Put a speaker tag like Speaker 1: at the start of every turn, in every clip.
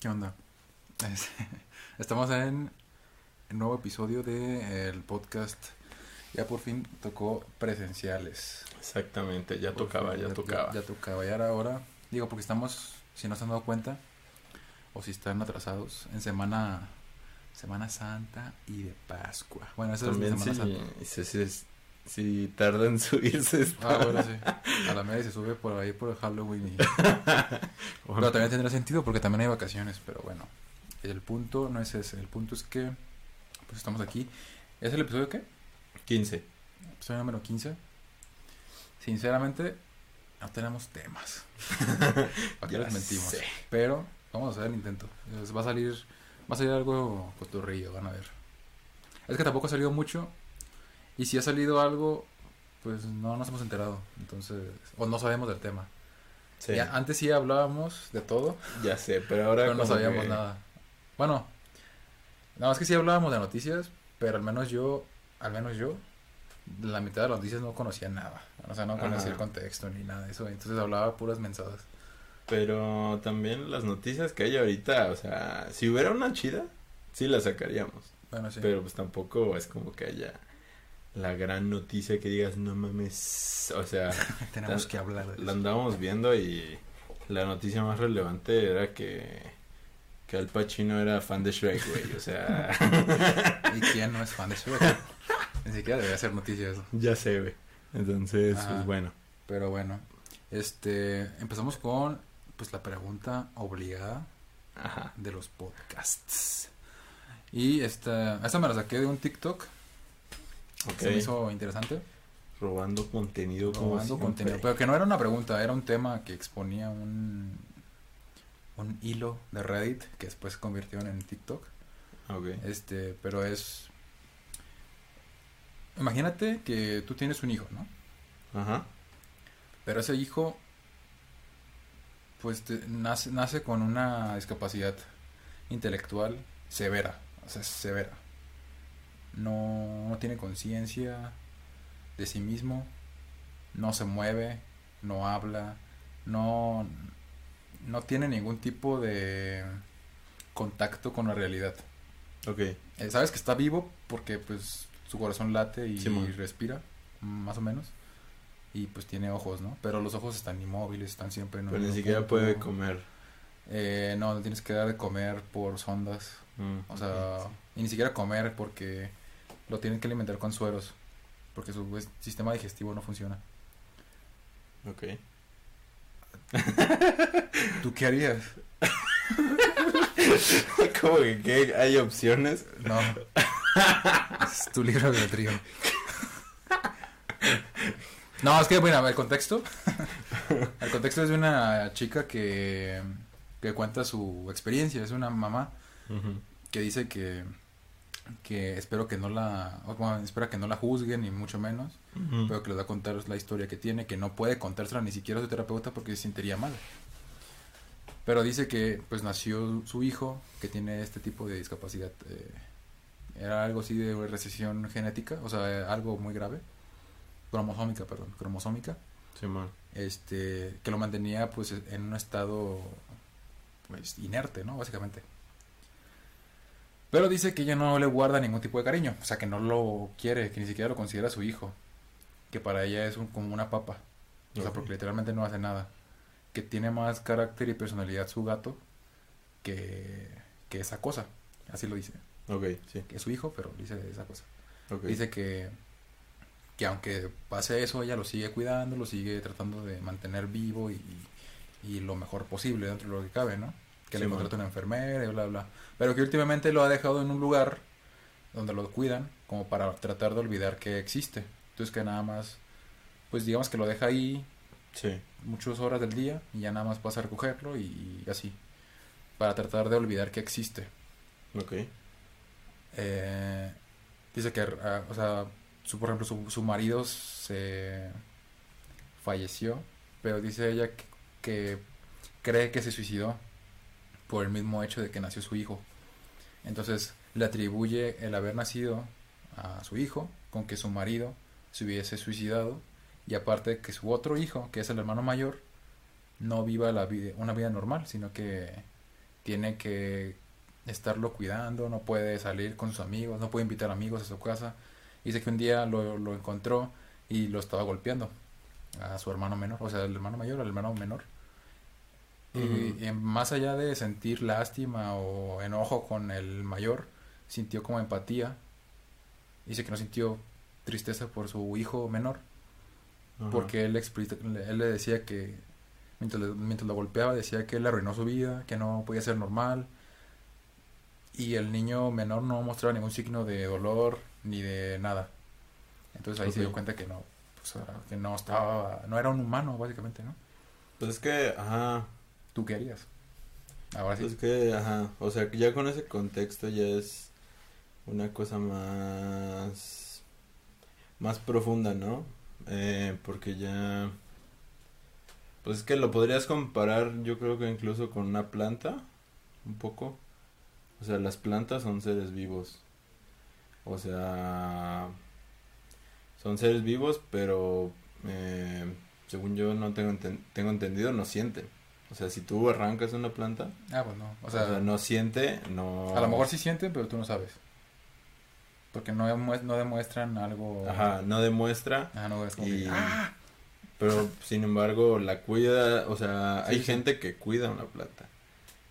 Speaker 1: ¿Qué onda? Estamos en el nuevo episodio del podcast. Ya por fin tocó presenciales.
Speaker 2: Exactamente, ya
Speaker 1: Por
Speaker 2: tocaba,
Speaker 1: fin,
Speaker 2: ya tocaba.
Speaker 1: Ya, tocaba. Y ahora, ahora, digo, porque estamos, si no se han dado cuenta, o si están atrasados, en semana Semana Santa y de Pascua. Bueno, eso
Speaker 2: También
Speaker 1: es de Semana Santa.
Speaker 2: Si tarda en subirse esta-
Speaker 1: Ah, bueno, sí. A la media se sube por ahí por el Halloween. Y... Pero también tendrá sentido porque también hay vacaciones. Pero bueno, el punto no es ese. El punto es que pues estamos aquí. ¿Es el episodio qué?
Speaker 2: 15.
Speaker 1: Episodio número 15. Sinceramente, no tenemos temas. ¿Para qué les mentimos?
Speaker 2: sé.
Speaker 1: Pero vamos a hacer el intento. Va a salir, va a salir algo cotorrillo, van a ver. Es que tampoco ha salido mucho. Y si ha salido algo, pues no nos hemos enterado. Entonces, o no sabemos del tema.
Speaker 2: Sí,
Speaker 1: Ya,
Speaker 2: ya,
Speaker 1: antes sí hablábamos de todo,
Speaker 2: sé, pero ahora
Speaker 1: pero no sabíamos
Speaker 2: que-
Speaker 1: nada. Bueno, nada más que sí hablábamos de noticias, pero al menos yo, al menos yo, la mitad de las noticias no conocía nada. O sea, no conocía
Speaker 2: Ajá.
Speaker 1: el contexto ni nada de eso. Entonces hablaba puras mensadas.
Speaker 2: Pero también las noticias que hay ahorita, o sea, si hubiera una chida, sí la sacaríamos.
Speaker 1: Bueno, sí.
Speaker 2: Pero pues tampoco es como que haya la gran noticia que digas, no mames, o sea,
Speaker 1: Tenemos
Speaker 2: la-
Speaker 1: que hablar de
Speaker 2: la
Speaker 1: eso.
Speaker 2: andábamos viendo y la noticia más relevante era que, que Al Pacino era fan de Shrek, güey, o sea,
Speaker 1: ¿Y quién no es fan de Shrek? Ni siquiera debería ser noticia eso.
Speaker 2: ya sé, güey. Entonces,
Speaker 1: Ajá.
Speaker 2: pues bueno,
Speaker 1: Pero bueno, este, empezamos con pues la pregunta obligada
Speaker 2: ajá,
Speaker 1: de los podcasts. Y esta, esta me la saqué de un TikTok. Se me hizo interesante.
Speaker 2: robando contenido como
Speaker 1: Robando contenido. Pero que no era una pregunta, era un tema que exponía un, un hilo de Reddit que después se convirtió en TikTok.
Speaker 2: Ok,
Speaker 1: Este, pero es. Imagínate que tú tienes un hijo, ¿no?
Speaker 2: ajá,
Speaker 1: Pero ese hijo, pues te- nace, nace con una discapacidad intelectual severa, o sea, severa. No, no tiene conciencia de sí mismo, no se mueve, no habla, no, no tiene ningún tipo de contacto con la realidad.
Speaker 2: ok,
Speaker 1: Eh, Sabes que está vivo porque pues su corazón late y respira, más o menos. Y pues tiene ojos, ¿no? Pero los ojos están inmóviles, están siempre en
Speaker 2: pero ni siquiera
Speaker 1: punto.
Speaker 2: puede comer.
Speaker 1: Eh, no, le tienes que dar de comer por sondas.
Speaker 2: Mm,
Speaker 1: O sea, y ni siquiera comer porque lo tienen que alimentar con sueros. Porque su pues, sistema digestivo no funciona.
Speaker 2: ok.
Speaker 1: ¿Tú qué harías?
Speaker 2: como que ¿qué? hay opciones.
Speaker 1: No. es tu libro de trío. No, es que, bueno, el contexto. El contexto es de una chica que, que cuenta su experiencia. Es una mamá que dice que, que espero que no la, bueno, espera que no la juzguen ni mucho menos, pero que les va a contar la historia que tiene, que no puede contársela ni siquiera a su terapeuta porque se sentiría mal. Pero dice que pues nació su hijo que tiene este tipo de discapacidad. eh, era algo así de recesión genética, o sea, algo muy grave. Cromosómica, perdón, cromosómica.
Speaker 2: Simón.
Speaker 1: Este, que lo mantenía pues en un estado pues inerte, ¿no? Básicamente. Pero dice que ella no le guarda ningún tipo de cariño, o sea, que no lo quiere, que ni siquiera lo considera su hijo, que para ella es un- como una papa, o sea, porque literalmente no hace nada, que tiene más carácter y personalidad su gato que, que esa cosa, así lo dice,
Speaker 2: Ok, sí.
Speaker 1: que es su hijo, pero dice esa cosa.
Speaker 2: ok.
Speaker 1: Dice que, que aunque pase eso, ella lo sigue cuidando, lo sigue tratando de mantener vivo y, y lo mejor posible dentro de lo que cabe, ¿no? Que le contrata una enfermera y bla, bla. Pero que últimamente lo ha dejado en un lugar donde lo cuidan, como para tratar de olvidar que existe. Entonces que nada más, pues digamos que lo deja ahí
Speaker 2: Sí.
Speaker 1: muchas horas del día y ya nada más pasa a recogerlo y, y así. Para tratar de olvidar que existe.
Speaker 2: Ok.
Speaker 1: Eh, dice que, ah, o sea, su, por ejemplo, su, su marido se falleció, pero dice ella que, que cree que se suicidó por el mismo hecho de que nació su hijo. Entonces le atribuye el haber nacido a su hijo con que su marido se hubiese suicidado y aparte que su otro hijo, que es el hermano mayor, no viva la vida, una vida normal, sino que, tiene que estarlo cuidando, no puede salir con sus amigos, no puede invitar amigos a su casa. Dice que un día lo, lo encontró y lo estaba golpeando a su hermano menor, o sea, el hermano mayor al hermano menor. Y, y más allá de sentir lástima o enojo con el mayor, sintió como empatía. Dice que no sintió tristeza por su hijo menor, porque él, él le decía que mientras, le- mientras lo golpeaba decía que él arruinó su vida, que no podía ser normal. Y el niño menor no mostraba ningún signo de dolor ni de nada. Entonces ahí se dio cuenta que no, pues, que no estaba, no era un humano básicamente, ¿no?
Speaker 2: Pues es que, ajá,
Speaker 1: ¿Tú qué harías? Ahora sí.
Speaker 2: pues es que, ajá, o sea, ya con ese contexto ya es una cosa más, más profunda, ¿no? Eh, porque ya, pues es que lo podrías comparar, yo creo que incluso con una planta, un poco. O sea, las plantas son seres vivos. O sea, son seres vivos, pero eh, según yo no tengo, tengo entendido, no sienten. O sea, si tú arrancas una planta,
Speaker 1: Ah, pues no. O
Speaker 2: o
Speaker 1: sea,
Speaker 2: sea, no siente, no...
Speaker 1: a lo mejor sí sienten, pero tú no sabes. Porque no, no demuestran algo.
Speaker 2: Ajá, no demuestra,
Speaker 1: Ah, no, es como
Speaker 2: Y-
Speaker 1: que, ¡Ah!
Speaker 2: pero sin embargo la cuida, o sea,
Speaker 1: Sí,
Speaker 2: hay
Speaker 1: sí.
Speaker 2: gente que cuida una planta,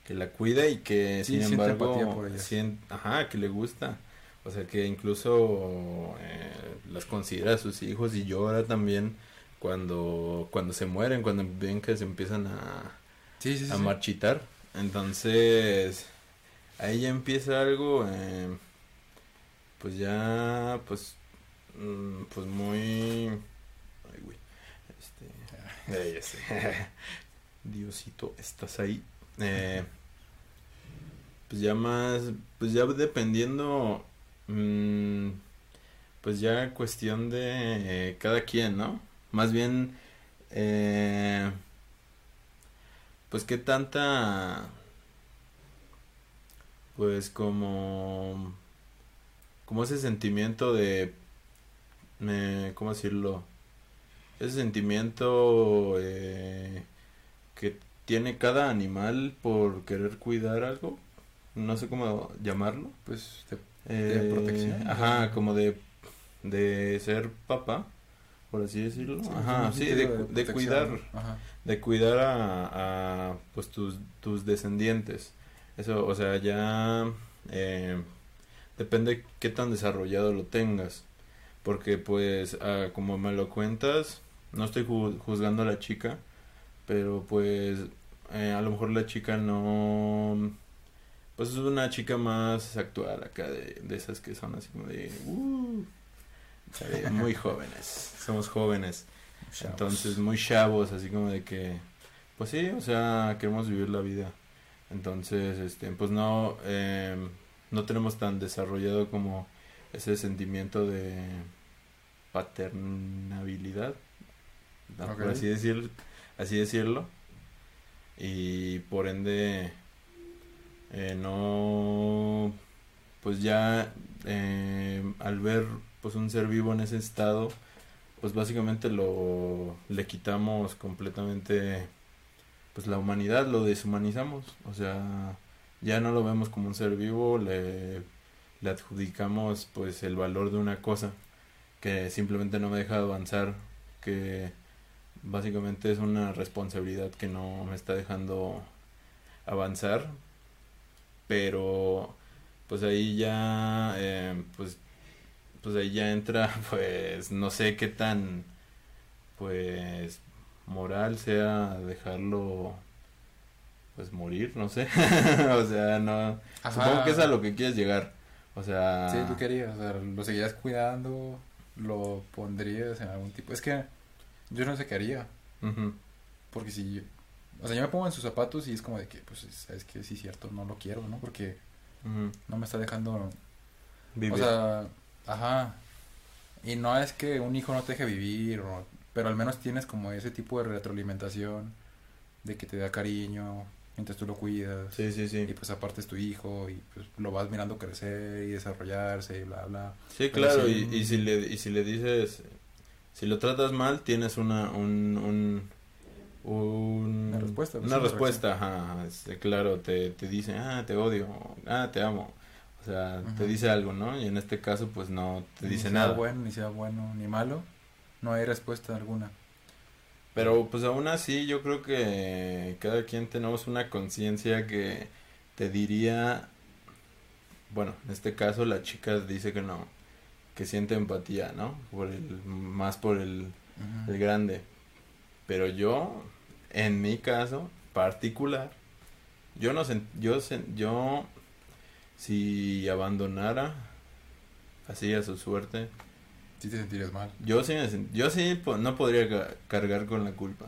Speaker 2: que la cuida y que
Speaker 1: Sí,
Speaker 2: sin
Speaker 1: siente
Speaker 2: embargo,
Speaker 1: empatía por ellas.
Speaker 2: sien- ajá, que le gusta, o sea, que incluso eh, las considera sus hijos y llora también cuando, cuando se mueren, cuando ven que se empiezan a,
Speaker 1: Sí, sí, sí.
Speaker 2: a marchitar. Entonces, ahí ya empieza algo, eh, pues ya, pues, mm, pues muy, ay, güey, este, ya sé. Diosito, estás ahí. Eh, pues ya más, pues ya dependiendo, mm, pues ya cuestión de eh, cada quien, ¿no? Más bien, eh, pues qué tanta, pues como, como ese sentimiento de, eh, ¿cómo decirlo? Ese sentimiento eh, que tiene cada animal por querer cuidar algo, no sé cómo llamarlo.
Speaker 1: Pues te-
Speaker 2: Eh,
Speaker 1: protección,
Speaker 2: Ajá,
Speaker 1: de-
Speaker 2: como de, de ser papá, por así decirlo.
Speaker 1: sí,
Speaker 2: Ajá, sí, de, cuidar.
Speaker 1: Ajá.
Speaker 2: de cuidar a, a, pues tus, tus descendientes. Eso, o sea, ya eh, depende qué tan desarrollado lo tengas. Porque pues, ah, como me lo cuentas, no estoy ju- juzgando a la chica, pero pues eh, a lo mejor la chica no... Pues es una chica más actual acá, de, de esas que son así como de... "Uh", muy jóvenes, somos jóvenes.
Speaker 1: Chavos.
Speaker 2: Entonces, muy chavos, así como de que, pues sí, o sea, queremos vivir la vida. Entonces, este, pues no, eh, no tenemos tan desarrollado como ese sentimiento de paternabilidad, ¿no? por así decir, así decirlo. Y por ende, eh, no, pues ya eh, al ver pues un ser vivo en ese estado, pues básicamente lo le quitamos completamente pues la humanidad, lo deshumanizamos, o sea, ya no lo vemos como un ser vivo, le, le adjudicamos pues el valor de una cosa que simplemente no me deja avanzar, que básicamente es una responsabilidad que no me está dejando avanzar, pero pues ahí ya eh, pues pues ahí ya entra pues no sé qué tan pues moral sea dejarlo pues morir no sé o sea no
Speaker 1: Ajá.
Speaker 2: supongo que es a lo que quieres llegar o sea
Speaker 1: Sí, tú querías, o sea, lo seguirías cuidando, lo pondrías en algún tipo. Es que yo no sé qué haría, porque si, o sea, yo me pongo en sus zapatos y es como de que, pues, sabes que sí, cierto, no lo quiero, ¿no? Porque no me está dejando,
Speaker 2: vivir.
Speaker 1: o sea, ajá. Y no es que un hijo no te deje vivir, o- pero al menos tienes como ese tipo de retroalimentación de que te da cariño mientras tú lo cuidas.
Speaker 2: sí sí sí
Speaker 1: Y pues aparte es tu hijo y pues lo vas mirando crecer y desarrollarse y bla, bla.
Speaker 2: Sí, claro,
Speaker 1: sí-
Speaker 2: y, y si le, y si le dices, si lo tratas mal, tienes una, un, un, un-
Speaker 1: Una respuesta, pues,
Speaker 2: Una
Speaker 1: una
Speaker 2: respuesta, ajá, este, claro, te, te dice, ah, te odio, ah, te amo. O sea, te dice algo, ¿no? Y en este caso, pues no te
Speaker 1: Ni
Speaker 2: dice
Speaker 1: sea
Speaker 2: nada.
Speaker 1: bueno, ni sea bueno, ni malo. No hay respuesta alguna.
Speaker 2: Pero pues aún así yo creo que cada quien tenemos una conciencia que te diría, bueno, en este caso la chica dice que no, que siente empatía, ¿no? Por el, más por el, el grande. Pero yo, en mi caso particular, yo no sen- yo yo si abandonara así a su suerte,
Speaker 1: Sí te sentirías mal.
Speaker 2: yo sí, me sen- yo sí no podría ca- cargar con la culpa.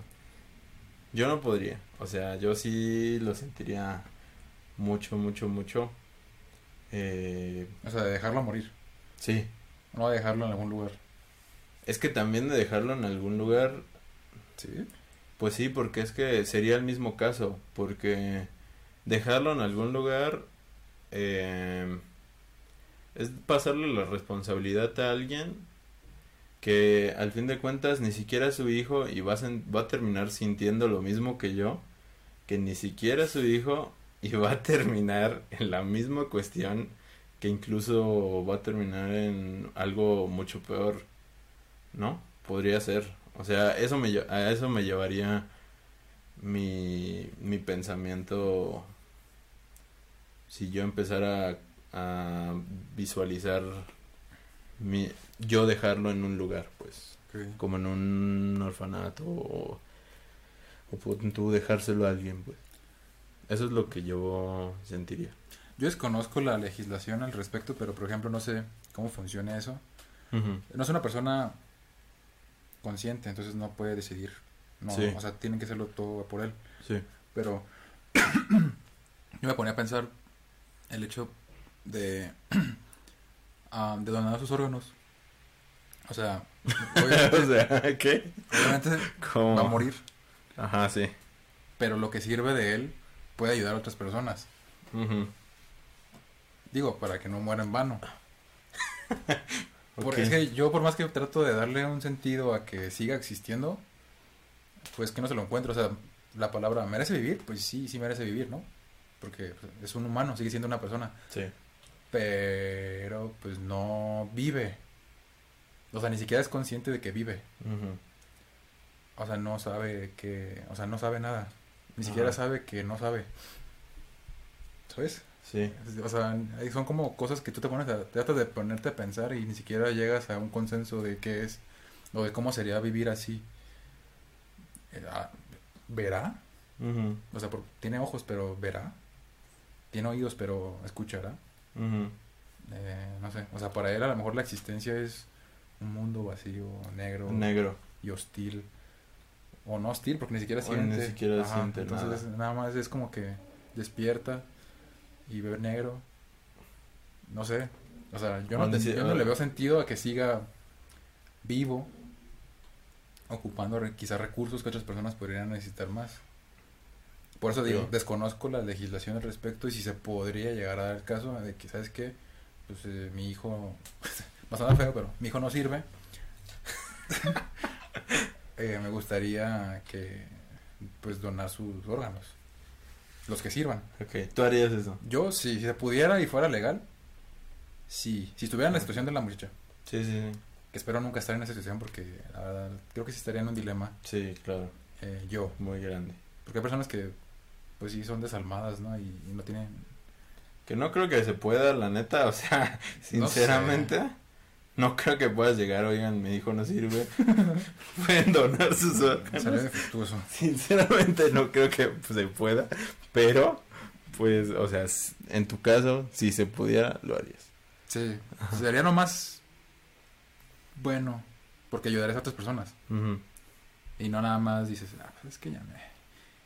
Speaker 2: Yo no podría. O sea, yo sí lo sentiría mucho, mucho, mucho. Eh,
Speaker 1: O sea, de dejarlo morir.
Speaker 2: sí.
Speaker 1: No de dejarlo en algún lugar.
Speaker 2: Es que también de dejarlo en algún lugar,
Speaker 1: Sí.
Speaker 2: pues sí, porque es que sería el mismo caso. Porque dejarlo en algún lugar eh, es pasarle la responsabilidad a alguien que al fin de cuentas ni siquiera es su hijo y va a, va a terminar sintiendo lo mismo que yo, que ni siquiera es su hijo y va a terminar en la misma cuestión que incluso va a terminar en algo mucho peor, ¿no? Podría ser. O sea, eso me, a eso me llevaría mi, mi pensamiento si yo empezara a, a visualizar mi, yo dejarlo en un lugar, pues, como en un orfanato o, o pon tú dejárselo a alguien, pues. Eso es lo que yo sentiría.
Speaker 1: Yo desconozco la legislación al respecto, pero por ejemplo no sé cómo funciona eso. No es una persona consciente, entonces no puede decidir. No,
Speaker 2: Sí.
Speaker 1: O sea, tienen que hacerlo todo por él.
Speaker 2: Sí.
Speaker 1: Pero yo me ponía a pensar el hecho de, ah, de donar sus órganos. O sea, obviamente,
Speaker 2: o sea, ¿qué?
Speaker 1: obviamente
Speaker 2: ¿Cómo?
Speaker 1: va a morir,
Speaker 2: Ajá, sí.
Speaker 1: pero lo que sirve de él puede ayudar a otras personas. Digo, para que no muera en vano. Porque es que yo por más que trato de darle un sentido a que siga existiendo, pues que no se lo encuentro. O sea, la palabra merece vivir, pues sí, sí merece vivir, ¿no? Porque pues, es un humano, sigue siendo una persona.
Speaker 2: Sí.
Speaker 1: Pero pues no vive. O sea, ni siquiera es consciente de que vive. O sea, no sabe que... O sea, no sabe nada. Ni siquiera sabe que no sabe. ¿Sabes?
Speaker 2: Sí.
Speaker 1: O sea, son como cosas que tú te pones a, tratas de ponerte a pensar y ni siquiera llegas a un consenso de qué es o de cómo sería vivir así. Eh, ah, ¿Verá? O sea, por- tiene ojos, pero verá. Tiene oídos, pero escuchará. Eh, no sé. O sea, para él a lo mejor la existencia es un mundo vacío, negro
Speaker 2: Negro.
Speaker 1: y hostil. O no hostil, porque ni siquiera
Speaker 2: O
Speaker 1: siente.
Speaker 2: ni siquiera siente
Speaker 1: entonces, nada más es como que despierta y ve negro. No sé. O sea, yo no, yo no le veo sentido a que siga vivo, ocupando re- quizás recursos que otras personas podrían necesitar más. Por eso digo, desconozco la legislación al respecto y si se podría llegar a dar el caso de que, ¿sabes qué? Pues eh, mi hijo, va a sonar feo, pero mi hijo no sirve. Eh, me gustaría que, pues, donar sus órganos. Los que sirvan.
Speaker 2: Ok, tú harías eso.
Speaker 1: Yo, si, si se pudiera y fuera legal, sí. Si estuviera en la situación de la muchacha,
Speaker 2: Sí, sí, sí.
Speaker 1: que espero nunca estar en esa situación porque, la verdad, creo que sí estaría en un dilema
Speaker 2: Sí, claro.
Speaker 1: eh, yo.
Speaker 2: Muy grande.
Speaker 1: Porque hay personas que, pues sí, son desalmadas, ¿no? Y, y no tienen...
Speaker 2: Que no creo que se pueda, la neta, o sea, sinceramente, no, creo que puedas llegar, oigan, mi hijo no sirve, pueden donar sus
Speaker 1: Sería
Speaker 2: órganos.
Speaker 1: defectuoso.
Speaker 2: Sinceramente no creo que pues, se pueda, pero, pues, o sea, en tu caso, si se pudiera, lo harías.
Speaker 1: Sí. Sería lo más bueno porque ayudarías a otras personas. Y no nada más dices, ah, pues es que ya me,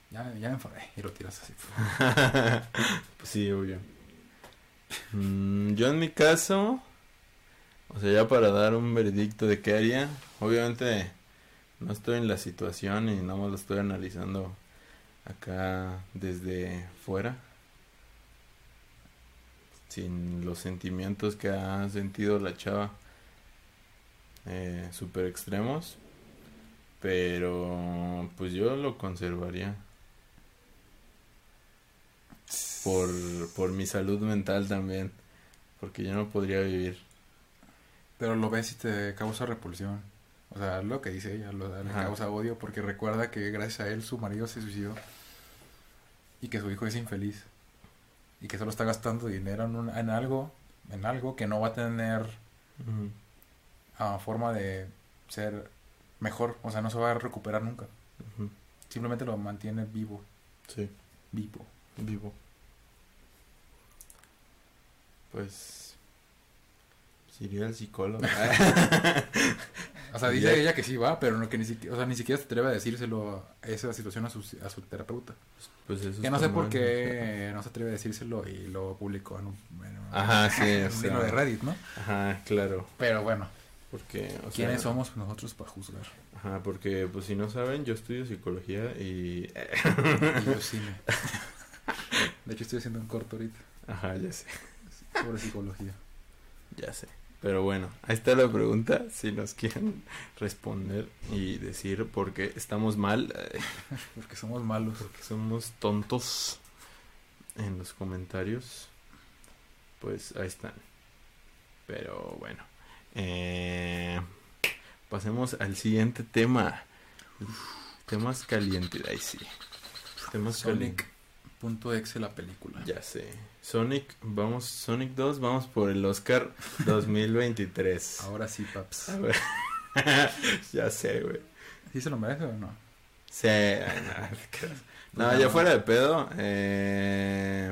Speaker 1: ya, me- ya me enfadé y lo tiras así.
Speaker 2: Pues sí, obvio. Mm, yo en mi caso, o sea, ya para dar un veredicto de qué haría, obviamente no estoy en la situación y nada más lo estoy analizando acá desde fuera, sin los sentimientos que ha sentido la chava, eh, super extremos, Pero pues yo lo conservaría. Por, por mi salud mental también. Porque yo no podría vivir.
Speaker 1: Pero lo ves y te causa repulsión. O sea, lo que dice ella, lo, le
Speaker 2: Ajá.
Speaker 1: causa odio porque recuerda que gracias a él su marido se suicidó. Y que su hijo es infeliz. Y que solo está gastando dinero en, un- en algo, en algo que no va a tener ah, forma de ser mejor. O sea, no se va a recuperar nunca. Simplemente lo mantiene vivo.
Speaker 2: Sí,
Speaker 1: Vivo.
Speaker 2: vivo. Pues... pues iría al psicólogo.
Speaker 1: O sea, dice ella que sí va, pero no que ni siquiera, o sea, ni siquiera se atreve a decírselo a esa situación a su, a su terapeuta.
Speaker 2: pues eso
Speaker 1: Que no sé por qué no se atreve a decírselo y lo publicó en un, en un-
Speaker 2: Ajá, sí,
Speaker 1: en un hilo de Reddit, ¿no?
Speaker 2: Ajá, claro.
Speaker 1: Pero bueno,
Speaker 2: Porque, o
Speaker 1: ¿quiénes
Speaker 2: sea,
Speaker 1: somos nosotros para juzgar?
Speaker 2: Ajá, porque pues si no saben, yo estudio psicología y...
Speaker 1: Y yo cine. De hecho, estoy haciendo un corto ahorita
Speaker 2: Ajá, ya sé,
Speaker 1: sobre psicología.
Speaker 2: ya sé. Pero bueno, ahí está la pregunta, si nos quieren responder y decir por qué estamos mal, eh,
Speaker 1: Porque somos malos.
Speaker 2: porque somos tontos en los comentarios, pues ahí están. Pero bueno, eh, pasemos al siguiente tema. Temas calientes, ahí sí. Temas calientes.
Speaker 1: Sonic punto exe la película.
Speaker 2: Ya sé. Sonic, vamos, Sonic 2, vamos por el Oscar 2023.
Speaker 1: Ahora sí, paps.
Speaker 2: Ya sé, güey.
Speaker 1: ¿Sí se lo merece o no?
Speaker 2: Sí, no, no, ya fuera de pedo. Eh,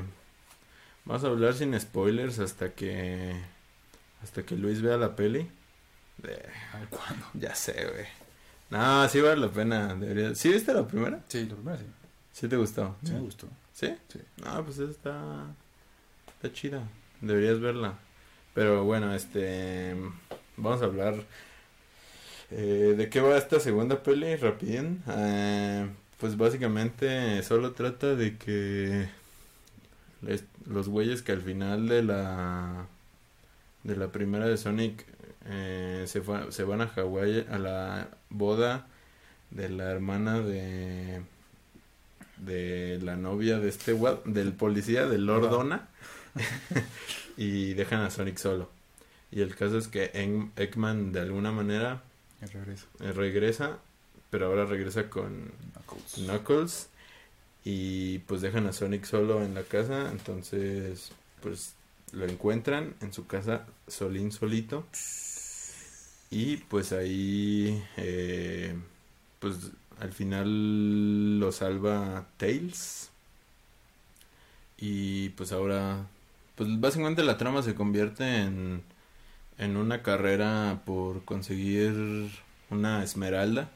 Speaker 2: vamos a hablar sin spoilers hasta que hasta que Luis vea la peli. De-
Speaker 1: ¿cuándo?
Speaker 2: ya sé, güey. No, sí vale la pena. Debería... ¿Sí viste la primera?
Speaker 1: Sí, lo primero sí.
Speaker 2: ¿Sí te gustó?
Speaker 1: Sí me gustó.
Speaker 2: ¿Sí?
Speaker 1: Sí.
Speaker 2: No, pues está, está chida. Deberías verla. Pero bueno, este... Vamos a hablar... eh, ¿De qué va esta segunda peli? Rapidín. Eh, pues básicamente solo trata de que... les- los güeyes que al final de la... De la primera de Sonic eh, se, fue- se van a Hawái a la boda de la hermana de de la novia de este del policía, de Lord
Speaker 1: Ajá.
Speaker 2: Donna, y dejan a Sonic solo. Y el caso es que Egg- Eggman de alguna manera
Speaker 1: El regreso.
Speaker 2: eh, regresa, pero ahora regresa con
Speaker 1: Knuckles.
Speaker 2: Knuckles y pues dejan a Sonic solo en la casa, entonces pues lo encuentran en su casa solín solito y pues ahí eh, pues al final lo salva Tails. Y pues ahora pues básicamente la trama se convierte en en una carrera por conseguir una esmeralda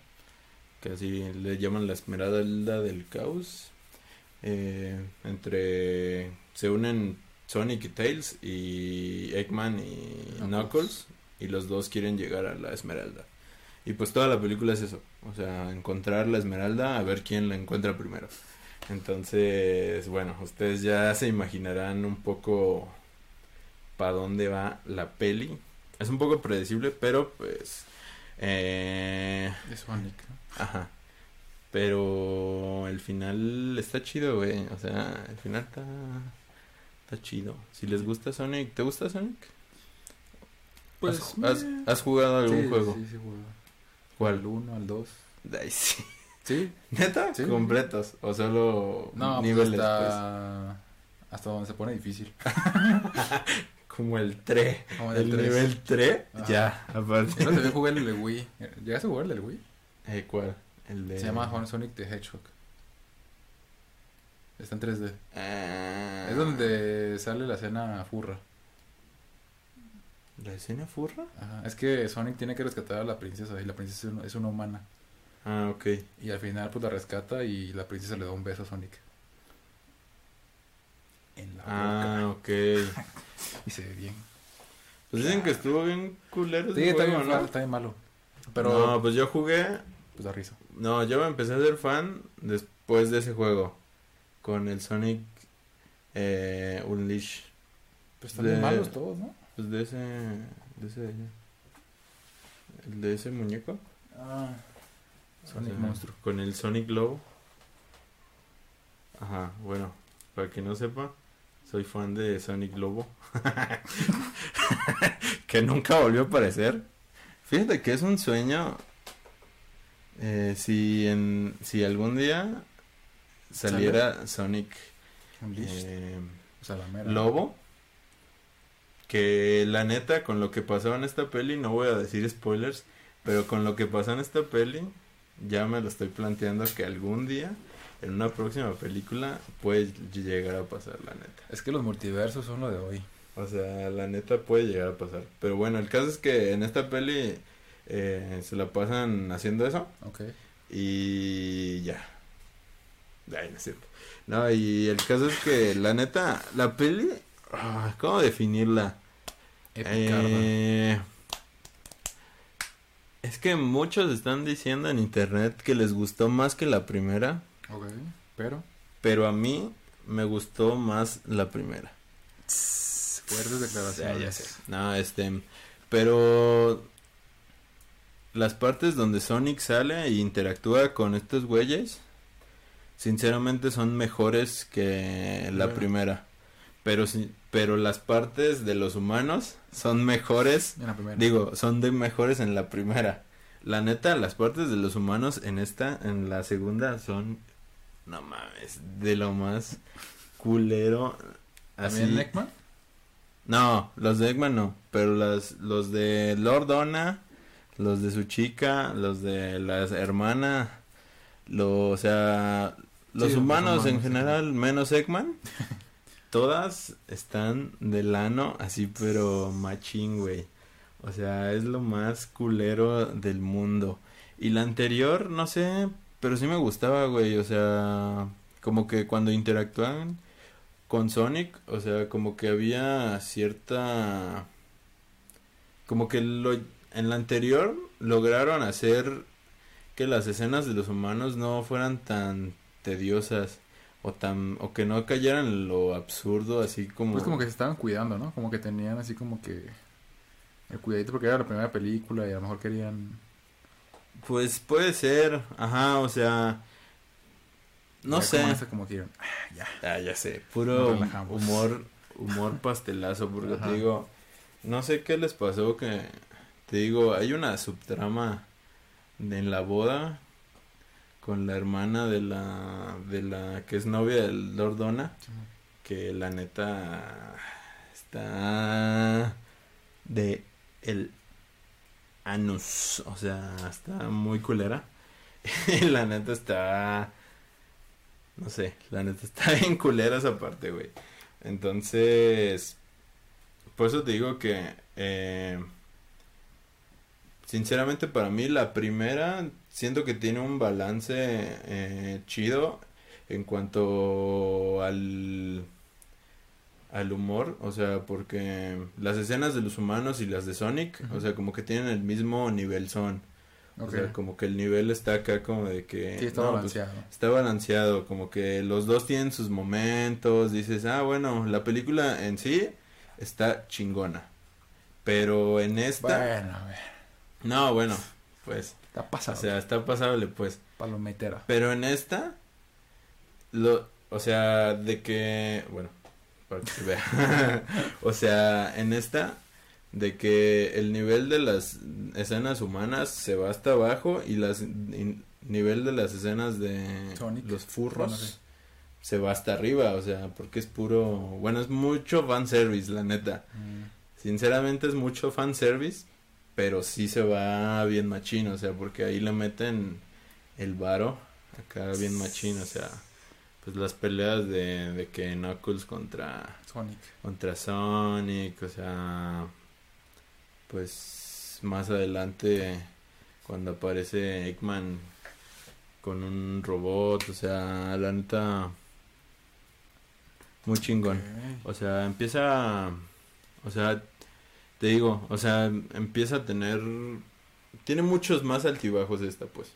Speaker 2: que así le llaman la esmeralda del caos. Eh, entre se unen Sonic y Tails y Eggman y
Speaker 1: Knuckles.
Speaker 2: Knuckles y los dos quieren llegar a la esmeralda y pues toda la película es eso o sea encontrar la esmeralda a ver quién la encuentra primero entonces bueno ustedes ya se imaginarán un poco para dónde va la peli es un poco predecible pero pues eh,
Speaker 1: De Sonic. ¿no?
Speaker 2: Ajá. Pero el final está chido, güey. O sea, el final está, está chido. Si les gusta Sonic, ¿te gusta Sonic?
Speaker 1: Pues,
Speaker 2: ¿Has, has-
Speaker 1: meh.
Speaker 2: has jugado algún
Speaker 1: Sí,
Speaker 2: juego?
Speaker 1: Sí, sí, juego.
Speaker 2: ¿Cuál?
Speaker 1: Al 1, al 2.
Speaker 2: Ay, sí.
Speaker 1: Sí.
Speaker 2: ¿Neta?
Speaker 1: Sí.
Speaker 2: ¿Completos? ¿O solo
Speaker 1: No, pues
Speaker 2: niveles?
Speaker 1: hasta, hasta donde se pone difícil.
Speaker 2: pues? Como el 3.
Speaker 1: Como
Speaker 2: el
Speaker 1: el 3.
Speaker 2: nivel 3.
Speaker 1: Ajá.
Speaker 2: Ya, aparte.
Speaker 1: Yo no te jugué el de Wii. ¿Llegaste a jugar el del Wii?
Speaker 2: Eh, ¿Cuál? El de...
Speaker 1: Se llama Sonic the Hedgehog. Está en 3D.
Speaker 2: Ah.
Speaker 1: Es donde sale la escena furra.
Speaker 2: ¿La escena furra?
Speaker 1: Ajá. Es que Sonic tiene que rescatar a la princesa y la princesa es una- humana.
Speaker 2: Ah, ok.
Speaker 1: Y al final pues la rescata y la princesa le da un beso a Sonic. En la
Speaker 2: Ah, ok.
Speaker 1: boca. Y se ve bien.
Speaker 2: Pues dicen que estuvo bien culero
Speaker 1: Sí, está bien,
Speaker 2: ¿no?
Speaker 1: está bien malo. Pero
Speaker 2: No, pues yo jugué.
Speaker 1: pues da risa.
Speaker 2: No, yo me empecé a ser fan después de ese juego. Con el Sonic eh, Unleash.
Speaker 1: Pues están
Speaker 2: De-
Speaker 1: bien malos todos, ¿no?
Speaker 2: Pues de ese. De ese. El de ese muñeco.
Speaker 1: Ah, Sonic
Speaker 2: sea,
Speaker 1: monstruo.
Speaker 2: Con el Sonic Lobo. Ajá, bueno, para que no sepa, soy fan de Sonic Lobo. que nunca volvió a aparecer. Fíjate que es un sueño. eh, si en si algún día saliera Sonic eh,
Speaker 1: o sea.
Speaker 2: Lobo, que la neta con lo que pasó en esta peli, no voy a decir spoilers, pero con lo que pasó en esta peli, ya me lo estoy planteando que algún día, en una próxima película, puede llegar a pasar, la neta.
Speaker 1: Es que los multiversos son lo de hoy.
Speaker 2: O sea, la neta puede llegar a pasar. Pero bueno, el caso es que en esta peli eh, se la pasan haciendo eso
Speaker 1: Ok.
Speaker 2: y ya. Ay, no es cierto. No, y el caso es que la neta, la peli, ¿cómo definirla? Eh, es que muchos están diciendo en internet que les gustó más que la primera,
Speaker 1: Ok. Pero.
Speaker 2: pero a mí me gustó más la primera.
Speaker 1: Fuertes declaraciones.
Speaker 2: Ya, ya sé. No, este, pero las partes donde Sonic sale e interactúa con estos güeyes, sinceramente son mejores que la
Speaker 1: Bueno.
Speaker 2: primera. Pero pero las partes de los humanos son mejores
Speaker 1: En la primera.
Speaker 2: Digo, son de mejores en la primera. La neta, las partes de los humanos en esta, en la segunda, son, no mames, de lo más culero. Así.
Speaker 1: ¿También Neckman?
Speaker 2: No, los de Eggman no, pero las, los de Lord Donna, los de su chica, los de la hermana, lo, o sea, los
Speaker 1: Sí, los
Speaker 2: humanos en
Speaker 1: humanos,
Speaker 2: general, menos Eggman, todas están del ano, así pero machín, güey. O sea, es lo más culero del mundo. Y la anterior, no sé, pero sí me gustaba, güey, o sea, como que cuando interactuaban con Sonic, o sea, como que había cierta como que lo en la anterior lograron hacer que las escenas de los humanos no fueran tan tediosas o tan o que no cayeran en lo absurdo así como
Speaker 1: Pues como que se estaban cuidando, ¿no? Como que tenían así como que el cuidadito porque era la primera película y a lo mejor querían
Speaker 2: pues puede ser, ajá, o sea, no
Speaker 1: ya
Speaker 2: sé.
Speaker 1: como como que "Ah, ya.
Speaker 2: Ah, ya sé, puro humor, humor pastelazo, porque
Speaker 1: Ajá.
Speaker 2: te digo, no sé qué les pasó que, te digo, hay una subtrama en la boda con la hermana de la, de la que es novia del Lord Donna, que la neta está de el anus, o sea, está muy culera. Y la neta está no sé, la neta está bien culera esa parte, güey. Entonces, por eso te digo que, eh, sinceramente para mí la primera, siento que tiene un balance eh, chido en cuanto al, al humor, o sea, porque las escenas de los humanos y las de Sonic, o sea, como que tienen el mismo nivel son. O sea, como que el nivel está acá como de que...
Speaker 1: sí, está
Speaker 2: no, pues,
Speaker 1: balanceado.
Speaker 2: Está balanceado, como que los dos tienen sus momentos, dices, ah, bueno, la película en sí está chingona. Pero en esta...
Speaker 1: Bueno, a ver,
Speaker 2: No, bueno, pues,
Speaker 1: está
Speaker 2: o
Speaker 1: pasado.
Speaker 2: sea, está pasable, pues.
Speaker 1: palometera.
Speaker 2: Pero en esta, lo, o sea, de que, bueno, para que se vea. o sea, en esta, de que el nivel de las escenas humanas se va hasta abajo y las nivel de las escenas de
Speaker 1: Sonic.
Speaker 2: los furros
Speaker 1: Bueno, sí.
Speaker 2: se va hasta arriba, o sea, porque es puro, bueno, es mucho fanservice, la neta.
Speaker 1: Mm,
Speaker 2: Sinceramente es mucho fanservice, pero sí se va bien machín, o sea, porque ahí le meten el varo acá bien machín, o sea, pues las peleas de, de que Knuckles contra,
Speaker 1: Sonic.
Speaker 2: contra Sonic, o sea, pues más adelante cuando aparece Eggman con un robot, o sea, la neta, muy chingón. O sea, empieza, o sea, te digo, o sea, empieza a tener, tiene muchos más altibajos esta, pues.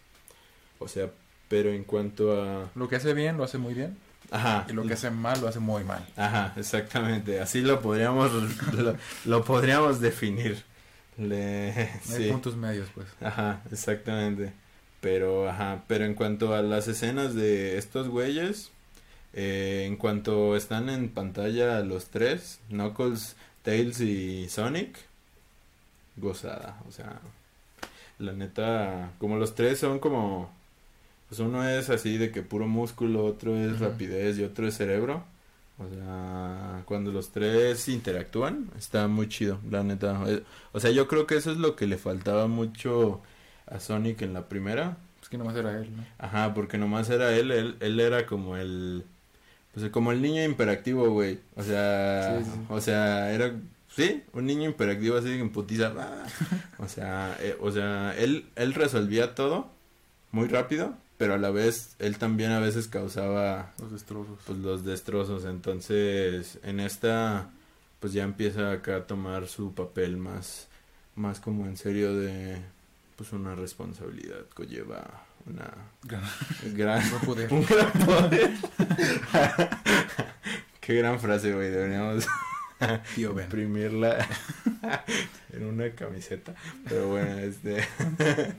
Speaker 2: O sea, pero en cuanto a,
Speaker 1: Lo que hace bien lo hace muy bien
Speaker 2: ajá,
Speaker 1: y lo que hace mal lo hace muy mal.
Speaker 2: ajá, exactamente, así lo podríamos, lo, lo podríamos definir. Le,
Speaker 1: No hay
Speaker 2: sí,
Speaker 1: puntos medios, pues.
Speaker 2: ajá, exactamente. Pero, ajá, pero en cuanto a las escenas de estos güeyes, eh, en cuanto están en pantalla los tres, Knuckles, Tails y Sonic, gozada, o sea, la neta, como los tres son como, pues uno es así de que puro músculo, otro es rapidez y otro es cerebro. O sea, cuando los tres interactúan, está muy chido, la neta. Eh, O sea, yo creo que eso es lo que le faltaba mucho a Sonic en la primera.
Speaker 1: Es que nomás era él, ¿no?
Speaker 2: Ajá, porque nomás era él, él, él era como el, pues como el niño imperactivo, güey. O sea,
Speaker 1: Sí, sí, sí.
Speaker 2: o sea, era, sí, un niño imperactivo así en putiza. ¡ah! O sea, eh, o sea, él, él resolvía todo muy rápido, pero a la vez él también a veces causaba
Speaker 1: Los destrozos.
Speaker 2: pues los destrozos. Entonces, en esta, pues ya empieza acá a tomar su papel más, más como en serio de, pues una responsabilidad que lleva una
Speaker 1: Gran,
Speaker 2: gran,
Speaker 1: poder.
Speaker 2: un gran poder. Qué gran frase, güey. Deberíamos
Speaker 1: Tío Ben.
Speaker 2: imprimirla en una camiseta. Pero bueno, este.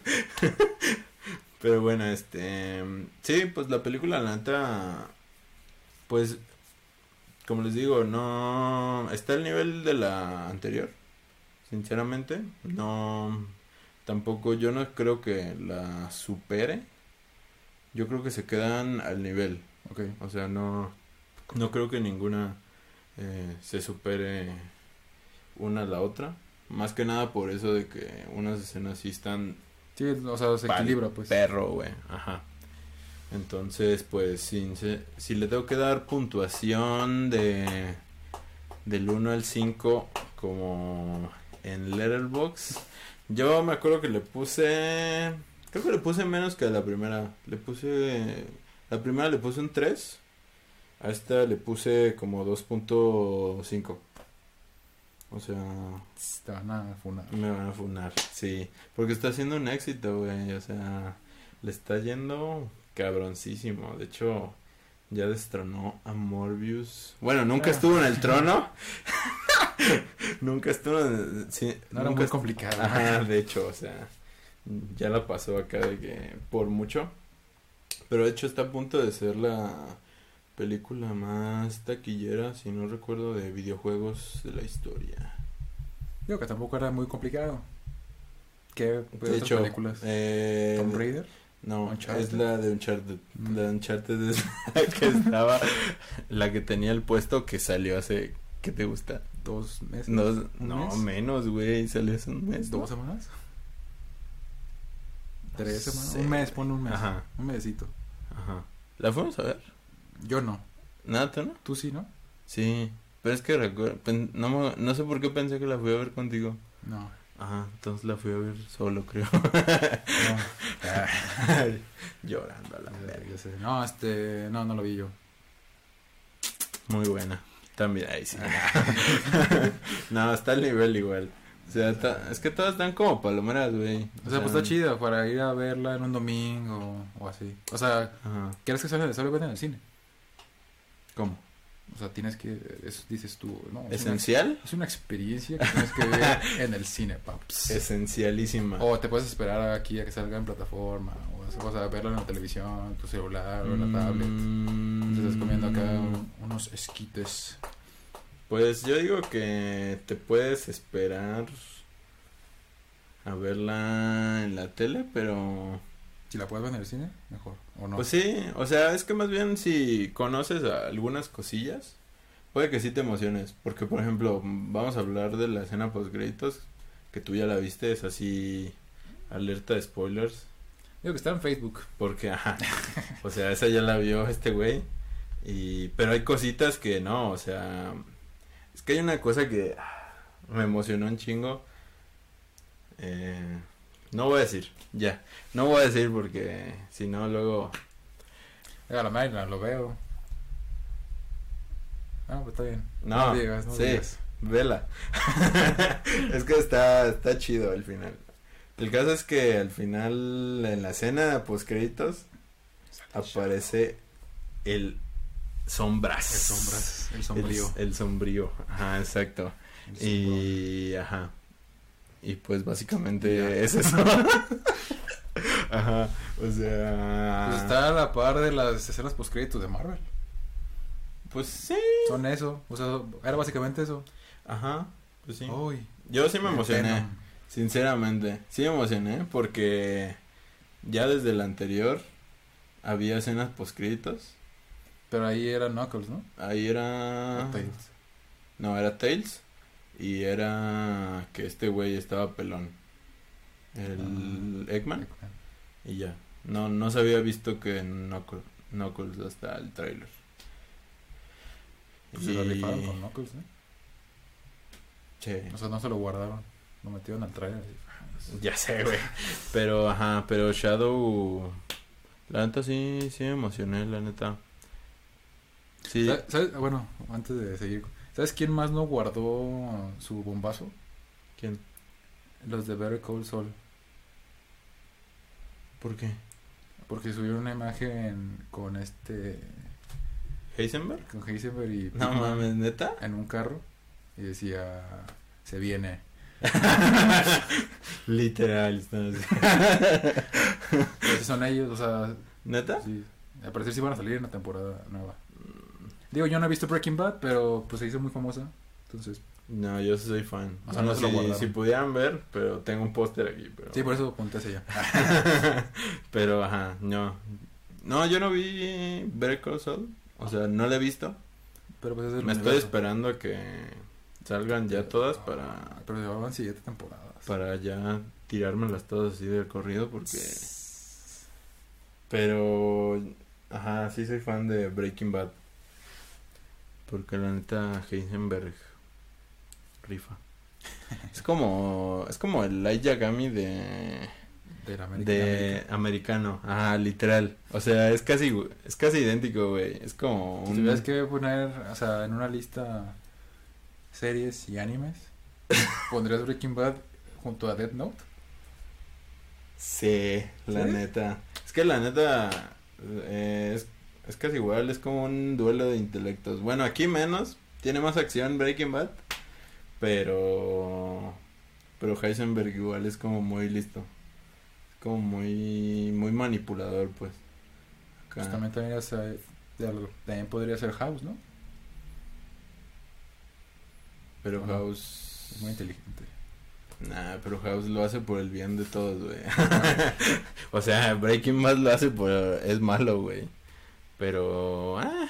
Speaker 2: Pero bueno, este. Sí, pues la película, la neta. Pues. Como les digo, no. Está al nivel de la anterior. Sinceramente. No. Tampoco yo no creo que la supere. Yo creo que se quedan al nivel.
Speaker 1: Ok.
Speaker 2: O sea, no, no creo que ninguna eh, se supere una a la otra. Más que nada por eso de que unas escenas sí están
Speaker 1: Sí, o sea, se equilibra, pues.
Speaker 2: perro, güey. Ajá. Entonces, pues, si, si le tengo que dar puntuación de del 1 al 5 como en Letterboxd, yo me acuerdo que le puse creo que le puse menos que a la primera. Le puse la primera le puse un 3. A esta le puse como 2.5. O sea,
Speaker 1: Te van a funar.
Speaker 2: me van a funar, sí. Porque está haciendo un éxito, güey. O sea, le está yendo cabroncísimo. De hecho, ya destronó a Morbius. Bueno, nunca
Speaker 1: Ah.
Speaker 2: estuvo en el trono. nunca estuvo. Sí,
Speaker 1: No era
Speaker 2: nunca
Speaker 1: muy complicado.
Speaker 2: Ajá, de hecho, o sea, ya la pasó acá de que por mucho. Pero de hecho está a punto de ser la película más taquillera, si no recuerdo, de videojuegos de la historia.
Speaker 1: Digo que tampoco era muy complicado. ¿Qué
Speaker 2: De hecho,
Speaker 1: películas?
Speaker 2: eh,
Speaker 1: Tomb Raider.
Speaker 2: No,
Speaker 1: Uncharted.
Speaker 2: es la de Uncharted.
Speaker 1: Mm.
Speaker 2: La de Uncharted es la que estaba, la que tenía el puesto que salió hace, ¿qué te gusta?
Speaker 1: Dos meses.
Speaker 2: No,
Speaker 1: ¿Un
Speaker 2: no
Speaker 1: mes?
Speaker 2: menos, güey, salió hace un mes.
Speaker 1: ¿Dos semanas? ¿Tres semanas? Un mes, pon un mes.
Speaker 2: Ajá.
Speaker 1: Un mesito.
Speaker 2: Ajá. ¿La fuimos a ver?
Speaker 1: Yo no.
Speaker 2: Nada, ¿tú no?
Speaker 1: ¿Tú sí, no?
Speaker 2: Sí, pero es que recuerdo, no, no sé por qué pensé que la fui a ver contigo.
Speaker 1: No.
Speaker 2: Ajá, entonces la fui a ver solo, creo.
Speaker 1: No.
Speaker 2: Llorando a la verga.
Speaker 1: No, este. No, no lo vi yo.
Speaker 2: Muy buena. También, ahí sí. no, está al nivel igual. O sea, ta- es que todas están como palomeras, güey.
Speaker 1: O sea, pues está chido para ir a verla en un domingo o así. O sea,
Speaker 2: Ajá.
Speaker 1: ¿quieres que salga solo en el cine?
Speaker 2: ¿Cómo?
Speaker 1: O sea, tienes que. Eso dices tú, ¿no? Es una-
Speaker 2: ¿Esencial?
Speaker 1: Es una experiencia que tienes que ver en el cine, paps.
Speaker 2: Esencialísima.
Speaker 1: O te puedes esperar aquí a que salga en plataforma, o, sea, verlo en la televisión, tu celular o en la tablet.
Speaker 2: Mm,
Speaker 1: Te estás comiendo acá un- unos esquites.
Speaker 2: Pues yo digo que te puedes esperar a verla en la tele, pero
Speaker 1: Si la puedes ver en el cine, mejor. ¿O no?
Speaker 2: pues sí, o sea, es que más bien si conoces algunas cosillas, puede que sí te emociones, porque por ejemplo, vamos a hablar de la escena post créditos que tú ya la viste, es así alerta de spoilers,
Speaker 1: Digo que está en Facebook.
Speaker 2: porque ajá, o sea, esa ya la vio este güey y pero hay cositas que no, o sea, es que hay una cosa que me emocionó un chingo. Eh, no voy a decir, ya. No voy a decir porque si no luego
Speaker 1: Venga, la máquina, lo veo. Ah, pues está bien.
Speaker 2: no,
Speaker 1: digas, no
Speaker 2: sí,
Speaker 1: digas.
Speaker 2: vela. es que está está chido al final. El caso es que al final en la escena post créditos aparece el sombras.
Speaker 1: El sombras, el sombrío.
Speaker 2: El, el sombrío, ajá, exacto.
Speaker 1: El.
Speaker 2: Y, ajá. Y pues básicamente es eso. Ajá, o sea...
Speaker 1: Pues está a la par de las escenas post-créditos de Marvel.
Speaker 2: Pues sí.
Speaker 1: Son eso. O sea, era básicamente eso.
Speaker 2: Ajá, pues sí.
Speaker 1: Uy.
Speaker 2: Yo sí me emocioné. Sinceramente. Sí me emocioné porque ya desde el anterior había escenas postcritos.
Speaker 1: Pero ahí era Knuckles, ¿no?
Speaker 2: Ahí era...
Speaker 1: O Tails.
Speaker 2: No, era Tails. Y era que este güey estaba pelón. El
Speaker 1: Ah,
Speaker 2: Eggman. Y ya. No, no se había visto que Knuckles, Knuckles hasta el trailer.
Speaker 1: Pues se lo rifaron con Knuckles, ¿eh?
Speaker 2: Sí.
Speaker 1: O sea, no se lo guardaron. Lo metieron al trailer.
Speaker 2: Ya sé, güey. Pero, ajá, pero Shadow... La neta sí, sí me emocioné, la neta. Sí.
Speaker 1: ¿Sabes- sabes? Bueno, antes de seguir. ¿Sabes quién más no guardó su bombazo?
Speaker 2: ¿Quién?
Speaker 1: Los de Better Call Saul.
Speaker 2: ¿Por qué?
Speaker 1: Porque subieron una imagen con este.
Speaker 2: ¿Heisenberg?
Speaker 1: Con Heisenberg y.
Speaker 2: No mames, ¿neta?
Speaker 1: En un carro. Y decía. Se viene.
Speaker 2: Literal. están así.
Speaker 1: Esos son ellos, o sea.
Speaker 2: ¿Neta?
Speaker 1: Sí. Al parecer sí van a salir en la temporada nueva. Digo, yo no he visto Breaking Bad, pero pues se hizo muy famosa. Entonces.
Speaker 2: No, yo soy fan.
Speaker 1: O sea, no se lo
Speaker 2: si, si pudieran ver, pero tengo un póster aquí. Pero...
Speaker 1: Sí, por eso apunté ese ya.
Speaker 2: pero, ajá, no. No, yo no vi Better Call Saul. O sea, no la he visto.
Speaker 1: Pero pues es el
Speaker 2: Me estoy esperando a que salgan ya todas para,
Speaker 1: Pero llevaban siete temporadas.
Speaker 2: para ya tirármelas todas así del corrido porque... Pero, ajá, sí soy fan de Breaking Bad. Porque la neta Heisenberg rifa. Es como, es como el Light Yagami de...
Speaker 1: De la América.
Speaker 2: de americano, ajá, literal. O sea, es casi, es casi idéntico, güey. Es como
Speaker 1: Si
Speaker 2: un...
Speaker 1: tuvieras que poner, o sea, en una lista series y animes, ¿pondrías Breaking Bad junto a Death Note?
Speaker 2: Sí, la
Speaker 1: ¿Sí?
Speaker 2: neta. Es que la neta eh, es, es casi igual, es como un duelo de intelectos. Bueno, aquí menos, tiene más acción Breaking Bad, pero pero Heisenberg igual es como muy listo. Es como muy muy manipulador, pues. Acá.
Speaker 1: Pues también podría ser House, ¿no?
Speaker 2: Pero. House
Speaker 1: Es muy inteligente.
Speaker 2: Nah, pero House lo hace por el bien de todos, güey. o sea, Breaking Bad lo hace por... es malo, güey. Pero... Ah,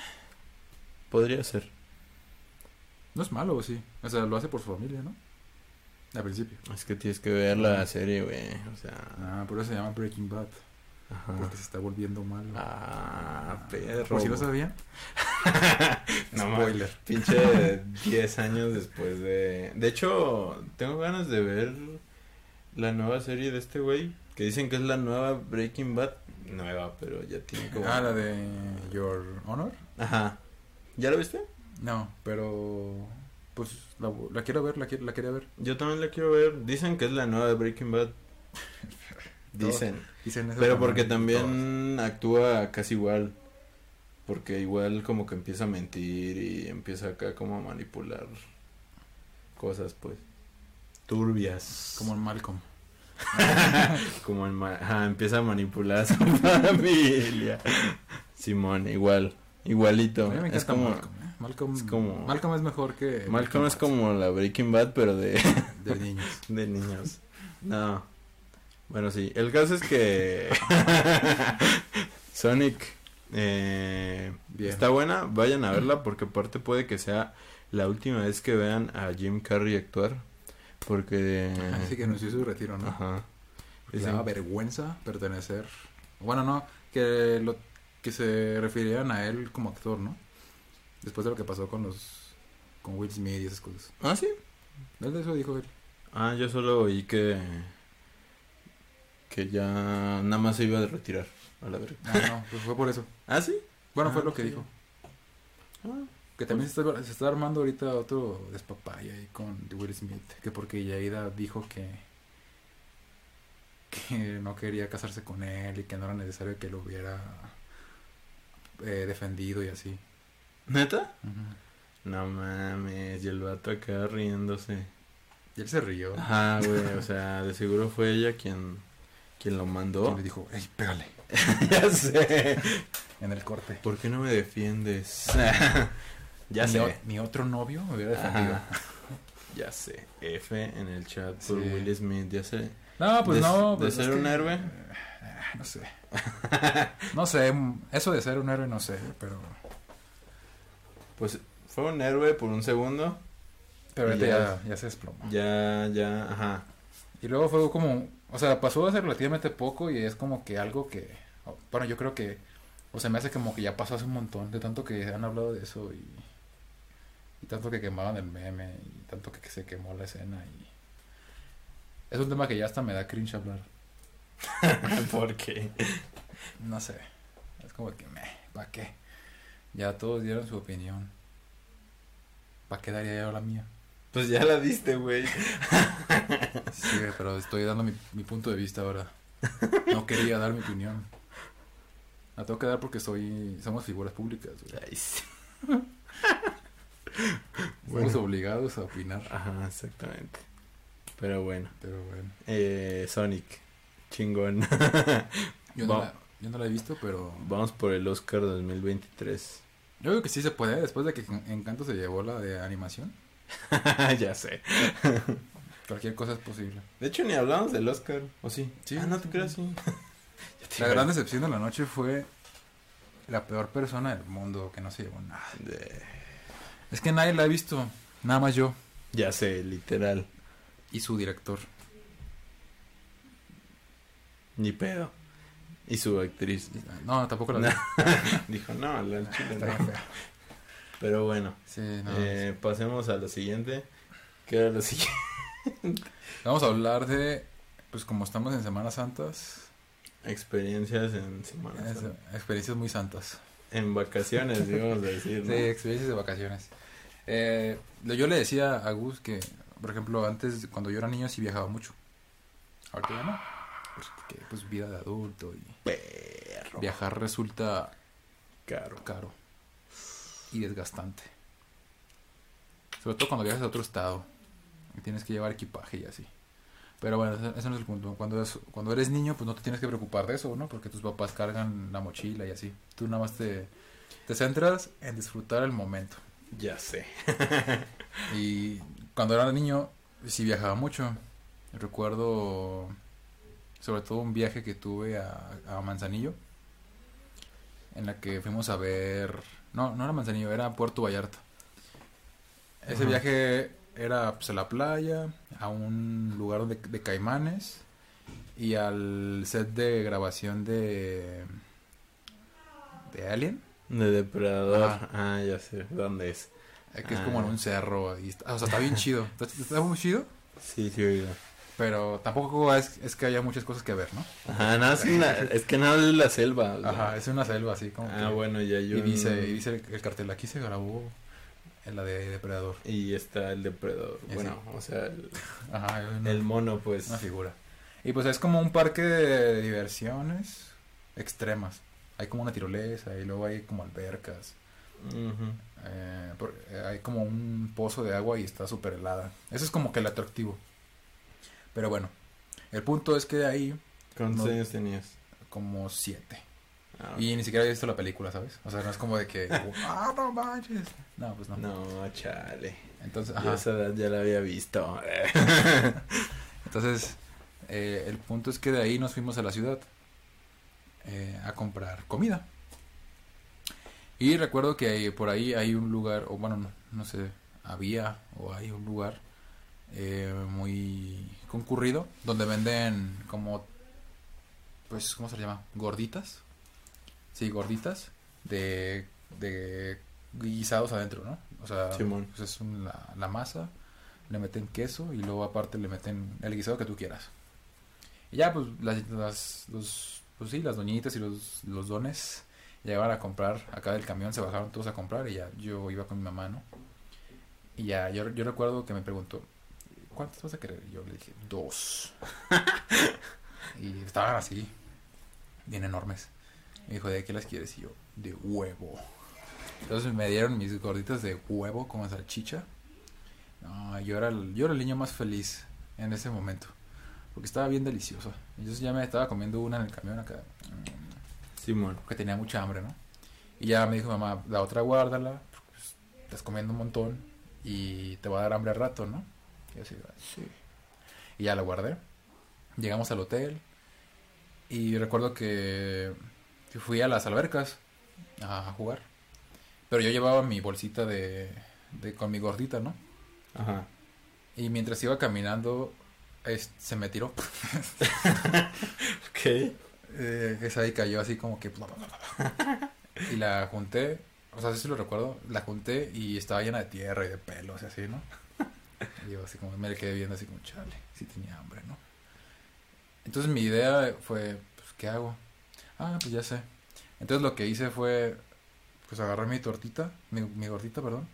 Speaker 2: podría ser.
Speaker 1: No es malo, ¿o sí? O sea, lo hace por su familia, ¿no? Al principio.
Speaker 2: Es que tienes que ver la serie, güey. O sea...
Speaker 1: Ah, por eso se llama Breaking Bad.
Speaker 2: Ajá.
Speaker 1: Porque se está volviendo malo.
Speaker 2: Ah, perro.
Speaker 1: Por si no sabían.
Speaker 2: no.
Speaker 1: Spoiler.
Speaker 2: Pinche 10 años después de... De hecho, tengo ganas de ver la nueva serie de este güey. Que dicen que es la nueva Breaking Bad. Nueva, pero ya tiene como...
Speaker 1: Ah, la de Your Honor.
Speaker 2: Ajá. ¿Ya lo viste?
Speaker 1: No, pero pues la, la quiero ver, la, quiero, la quería ver.
Speaker 2: Yo también la quiero ver. Dicen que es la nueva de Breaking Bad. Dicen.
Speaker 1: Dicen eso
Speaker 2: Pero porque
Speaker 1: también,
Speaker 2: actúa casi igual. Porque igual como que empieza a mentir y empieza acá como a manipular cosas, pues. Turbias.
Speaker 1: Como en Malcolm.
Speaker 2: Como en ma- ajá, empieza a manipular a su familia. Simón, igual. Igualito.
Speaker 1: A mí me
Speaker 2: es
Speaker 1: encanta
Speaker 2: como...
Speaker 1: Malcolm. ¿eh? Malcolm,
Speaker 2: es como-
Speaker 1: Malcolm es mejor que.
Speaker 2: Malcolm es
Speaker 1: Bad,
Speaker 2: como la Breaking Bad, pero de...
Speaker 1: De niños.
Speaker 2: De niños. No. Bueno, sí. El caso es que Sonic eh, está buena. Vayan a verla porque aparte puede que sea la última vez que vean a Jim Carrey actuar. Porque...
Speaker 1: Así que anunció su retiro, ¿no?
Speaker 2: Ajá. Dicen-
Speaker 1: daba vergüenza pertenecer. Bueno, no, que lo que se referían a él como actor, ¿no? Después de lo que pasó con los. con Will Smith y esas cosas.
Speaker 2: Ah, sí.
Speaker 1: De eso dijo él.
Speaker 2: Ah, yo solo oí que... Que ya nada más se iba a retirar. A la verga.
Speaker 1: Ah, no, pues fue por eso.
Speaker 2: Ah, sí.
Speaker 1: Bueno, fue
Speaker 2: Ah,
Speaker 1: lo que
Speaker 2: sí.
Speaker 1: dijo.
Speaker 2: Ah,
Speaker 1: Que también se, está, se está armando ahorita otro despapaya ahí con Will Smith. Que porque Yaida dijo que. que no quería casarse con él y que no era necesario que lo hubiera eh, defendido y así.
Speaker 2: ¿Neta? No mames, y el vato acá riéndose.
Speaker 1: Y él se rió.
Speaker 2: Ajá, güey, o sea, de seguro fue ella quien ¿Quién lo
Speaker 1: ¿Quién
Speaker 2: mandó?
Speaker 1: le dijo, ey, pégale
Speaker 2: ya sé.
Speaker 1: en el corte?
Speaker 2: ¿Por qué no me defiendes? ya
Speaker 1: mi,
Speaker 2: sé.
Speaker 1: o- mi otro novio me hubiera defendido.
Speaker 2: Ajá. Ya sé. F en el chat por
Speaker 1: Sí.
Speaker 2: Will Smith. Ya sé.
Speaker 1: No, pues
Speaker 2: De-
Speaker 1: no.
Speaker 2: de
Speaker 1: pues
Speaker 2: ser
Speaker 1: es
Speaker 2: un
Speaker 1: que-
Speaker 2: héroe.
Speaker 1: eh, No sé. No sé, mm, eso de ser un héroe no sé, pero...
Speaker 2: Pues fue un héroe por un segundo.
Speaker 1: Pero
Speaker 2: ya,
Speaker 1: ya se desplomó.
Speaker 2: Ya, ya, ajá.
Speaker 1: Y luego fue como, o sea, pasó hace relativamente poco y es como que algo que, bueno, yo creo que, o sea, me hace como que ya pasó hace un montón, de tanto que han hablado de eso y, y tanto que quemaban el meme y tanto que, se quemó la escena y es un tema que ya hasta me da cringe hablar.
Speaker 2: ¿Por qué?
Speaker 1: No sé, es como que, me, ¿para qué? Ya todos dieron su opinión. ¿Para qué daría yo la mía?
Speaker 2: Pues ya la diste, güey.
Speaker 1: Sí, pero estoy dando mi, mi punto de vista ahora. No quería dar mi opinión. La tengo que dar porque soy somos figuras públicas. güey.
Speaker 2: Ay, sí.
Speaker 1: Estamos obligados a opinar.
Speaker 2: Ajá, exactamente. Pero bueno.
Speaker 1: Pero bueno.
Speaker 2: Eh, Sonic. Chingón.
Speaker 1: Yo no, la, yo no la he visto, pero
Speaker 2: Vamos por el Oscar 2023.
Speaker 1: yo creo que sí se puede. Después de que Encanto se llevó la de animación,
Speaker 2: ya sé.
Speaker 1: cualquier cosa es posible.
Speaker 2: De hecho, ni hablamos del Oscar. ¿O sí?
Speaker 1: Sí.
Speaker 2: Ah, no te creas, sí.
Speaker 1: La gran decepción de la noche fue la peor persona del mundo que no se llevó nada.
Speaker 2: de-
Speaker 1: Es que nadie la ha visto, nada más yo
Speaker 2: Ya sé, literal.
Speaker 1: y su director.
Speaker 2: Ni pedo. Y su actriz.
Speaker 1: No, tampoco la vi.
Speaker 2: Dijo, no, la chile
Speaker 1: Está
Speaker 2: no.
Speaker 1: bien fea.
Speaker 2: Pero bueno,
Speaker 1: Sí, no.
Speaker 2: eh, pasemos a lo siguiente. ¿Qué era lo siguiente?
Speaker 1: Vamos a hablar de, pues como estamos en Semanas Santas,
Speaker 2: Experiencias en Semana
Speaker 1: es-
Speaker 2: Santa.
Speaker 1: experiencias muy santas.
Speaker 2: En vacaciones, digamos decir, ¿no?
Speaker 1: Sí, experiencias de vacaciones. Eh, yo le decía a Gus que, por ejemplo, antes, cuando yo era niño, sí viajaba mucho. Ahorita ya no. Porque, pues, vida de adulto y
Speaker 2: Perro.
Speaker 1: viajar resulta
Speaker 2: Caro.
Speaker 1: caro y desgastante. Sobre todo cuando viajas a otro estado y tienes que llevar equipaje y así. Pero bueno, ese, no es el punto. Cuando, es- cuando eres niño, pues no te tienes que preocupar de eso, ¿no? Porque tus papás cargan la mochila y así. Tú nada más te, te centras en disfrutar el momento.
Speaker 2: Ya sé.
Speaker 1: Y cuando era niño, sí viajaba mucho. Recuerdo sobre todo un viaje que tuve a, a Manzanillo, en la que fuimos a ver... No, no era Manzanillo, era Puerto Vallarta. Ese
Speaker 2: Ajá.
Speaker 1: viaje era pues, a la playa, a un lugar de, de caimanes y al set de grabación de... de Alien.
Speaker 2: De depredador.
Speaker 1: Ajá.
Speaker 2: Ah, ya sé. ¿Dónde es?
Speaker 1: Que es
Speaker 2: Ah.
Speaker 1: como en un cerro. Y está- o sea, está bien chido. Está, está muy chido.
Speaker 2: Sí, sí, oiga.
Speaker 1: Pero tampoco es, es que haya muchas cosas que ver, ¿no?
Speaker 2: Ajá, nada, es, una- es que nada es la selva. o sea.
Speaker 1: Ajá, es una selva así como
Speaker 2: Ah,
Speaker 1: que-
Speaker 2: bueno, ya yo.
Speaker 1: Y dice, y dice el, el cartel, aquí se grabó en la de Depredador.
Speaker 2: Y está el depredador. Bueno, o sea, el,
Speaker 1: Ajá, es una,
Speaker 2: el mono, pues.
Speaker 1: una figura. Y pues es como un parque de diversiones extremas. Hay como una tirolesa y luego hay como albercas. Eh, por- eh, hay como un pozo de agua y está súper helada. Eso es como que el atractivo. Pero bueno, el punto es que de ahí
Speaker 2: ¿Cuántos
Speaker 1: No.
Speaker 2: años tenías?
Speaker 1: como siete.
Speaker 2: Ah,
Speaker 1: Y ni siquiera había visto la película, ¿sabes? O sea, no es como de que, ah, no manches. No, pues no.
Speaker 2: No, chale.
Speaker 1: Entonces,
Speaker 2: Yo esa edad ya la había visto.
Speaker 1: Entonces, eh, el punto es que de ahí nos fuimos a la ciudad eh, a comprar comida. Y recuerdo que por ahí hay un lugar, o bueno, no, no sé, había o hay un lugar eh, muy concurrido donde venden como, pues, ¿cómo se le llama? Gorditas. Sí, gorditas de, de guisados adentro, ¿no? O sea, pues es la, la masa, le meten queso y luego aparte le meten el guisado que tú quieras. Y ya, pues, las, las, los, pues sí, las doñitas y los, los dones llegaban a comprar acá del camión, se bajaron todos a comprar y ya yo iba con mi mamá, ¿no? Y ya, yo, yo recuerdo que me preguntó, ¿cuántas vas a querer? Y yo le dije, dos. y estaban así, bien enormes. Me dijo, ¿de qué las quieres? Y yo, de huevo. Entonces me dieron mis gorditas de huevo con salchicha. No, yo era, el, yo era el niño más feliz en ese momento. porque estaba bien deliciosa. Entonces ya me estaba comiendo una en el camión acá, mm,
Speaker 2: Simón.
Speaker 1: porque tenía mucha hambre, ¿no? Y ya me dijo mamá, la otra guárdala, porque pues, estás comiendo un montón y te va a dar hambre al rato, ¿no? Y así, "Ah, sí. Y ya la guardé. Llegamos al hotel y recuerdo que fui a las albercas a jugar. Pero yo llevaba mi bolsita de, de con mi gordita, ¿no?
Speaker 2: Ajá.
Speaker 1: Y mientras iba caminando, es- se me tiró.
Speaker 2: Ok.
Speaker 1: Eh, esa ahí cayó así como que... Y la junté, o sea, sí lo recuerdo, la junté y estaba llena de tierra y de pelos y así, ¿no? Y yo así como me quedé viendo así como, chale, sí tenía hambre, ¿no? Entonces mi idea fue, pues, ¿qué hago? Ah, pues ya sé. Entonces lo que hice fue, pues agarrar mi tortita, mi, mi gordita, perdón,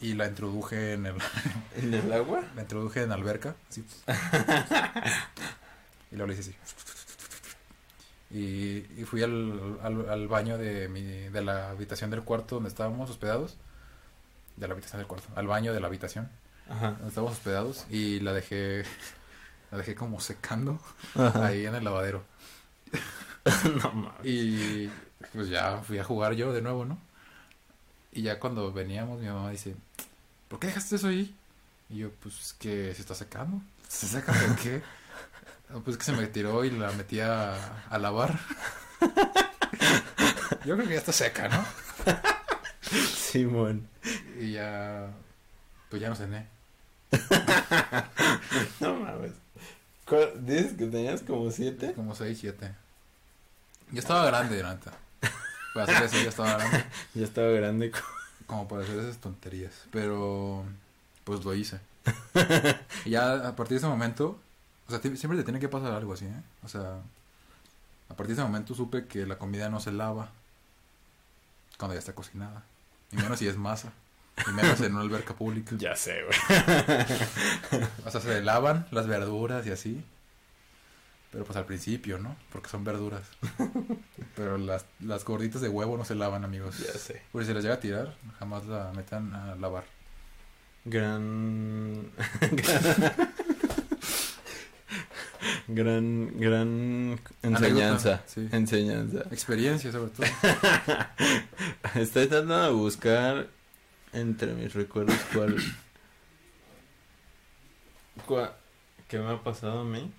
Speaker 1: y la introduje en el,
Speaker 2: ¿En el agua?
Speaker 1: la introduje en la alberca, así. y luego le hice así. Y, y fui al, al, al baño de, mi, de la habitación del cuarto donde estábamos hospedados. De la habitación del cuarto. Al baño de la habitación
Speaker 2: Ajá.
Speaker 1: estábamos hospedados. Y la dejé, la dejé como secando
Speaker 2: Ajá.
Speaker 1: ahí en el lavadero.
Speaker 2: no mames.
Speaker 1: Y pues ya fui a jugar yo de nuevo, ¿no? Y ya cuando veníamos, mi mamá dice, ¿por qué dejaste eso ahí? Y yo, pues es que se está secando. ¿Se seca de qué? "No, Pues que se me tiró y la metí a, a lavar. Yo creo que ya está seca, ¿no?
Speaker 2: Simón.
Speaker 1: Y ya, pues ya no cené.
Speaker 2: No mames. ¿Cuál- ¿Dices que tenías como siete?
Speaker 1: Como 6, 7. Yo estaba grande, neta. Para hacer eso, ya estaba grande.
Speaker 2: Ya estaba grande.
Speaker 1: como para hacer esas tonterías. Pero, pues lo hice. y ya a partir de ese momento, o sea, siempre te tiene que pasar algo así, ¿eh? O sea, a partir de ese momento supe que la comida no se lava cuando ya está cocinada. Y menos si es masa. Y menos en una alberca pública.
Speaker 2: Ya sé, güey.
Speaker 1: O sea, se lavan las verduras y así. Pero pues al principio, ¿no? Porque son verduras. Pero las, las gorditas de huevo no se lavan, amigos.
Speaker 2: Ya sé.
Speaker 1: Porque si las llega a tirar, jamás la metan a lavar.
Speaker 2: Gran. gran. Gran enseñanza.
Speaker 1: Sí.
Speaker 2: Enseñanza.
Speaker 1: Experiencia, sobre todo.
Speaker 2: Estoy tratando de buscar entre mis recuerdos cuál. cuál ¿Qué me ha pasado a mí?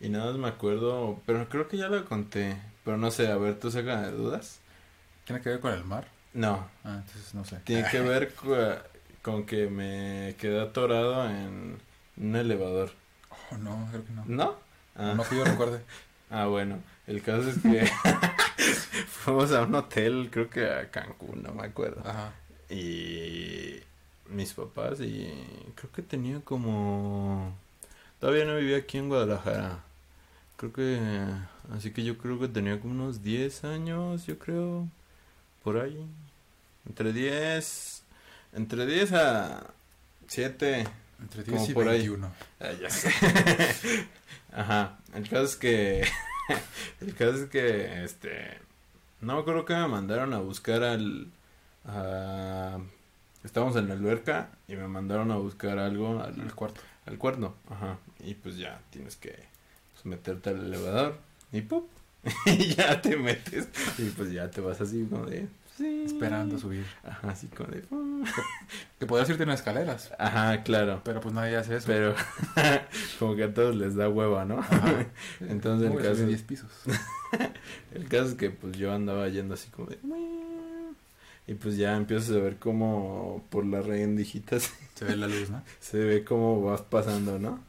Speaker 2: Y nada más me acuerdo, pero creo que ya lo conté. Pero no sé, a ver, ¿tú sacas de dudas?
Speaker 1: ¿Tiene que ver con el mar?
Speaker 2: No,
Speaker 1: Ah, entonces no sé.
Speaker 2: tiene que ver con que me quedé atorado en un elevador.
Speaker 1: Oh, no, creo que no.
Speaker 2: ¿No? Ah.
Speaker 1: No que yo recuerde.
Speaker 2: Ah, bueno, el caso es que fuimos a un hotel, creo que a Cancún, no me acuerdo.
Speaker 1: Ajá.
Speaker 2: Y mis papás y creo que tenía como... Todavía no vivía aquí en Guadalajara. Creo que... Así que yo creo que tenía como unos 10 años, yo creo. Por ahí. Entre 10... Entre 10 a 7.
Speaker 1: Entre
Speaker 2: Como
Speaker 1: 10 y
Speaker 2: por ahí.
Speaker 1: 21.
Speaker 2: Ah, ya sé. Ajá, el caso es que el caso es que este no me acuerdo que me mandaron a buscar al a- estábamos en la alberca y me mandaron a buscar algo al,
Speaker 1: cuarto.
Speaker 2: al cuerno, ajá, y pues ya tienes que pues, meterte al elevador y ¡pum! y ya te metes y pues ya te vas así como de sí.
Speaker 1: Esperando subir.
Speaker 2: Ajá, así como de ¡pum!
Speaker 1: Que podrías irte en escaleras.
Speaker 2: Ajá, claro.
Speaker 1: Pero pues nadie hace eso.
Speaker 2: Pero como que a todos les da hueva, ¿no?
Speaker 1: Ajá.
Speaker 2: Entonces, el caso-
Speaker 1: subí 10 pisos.
Speaker 2: El caso es que pues yo andaba yendo así como de... Y pues ya empiezas a ver cómo por las rendijitas
Speaker 1: Se ve la luz, ¿no?
Speaker 2: se ve cómo vas pasando, ¿no?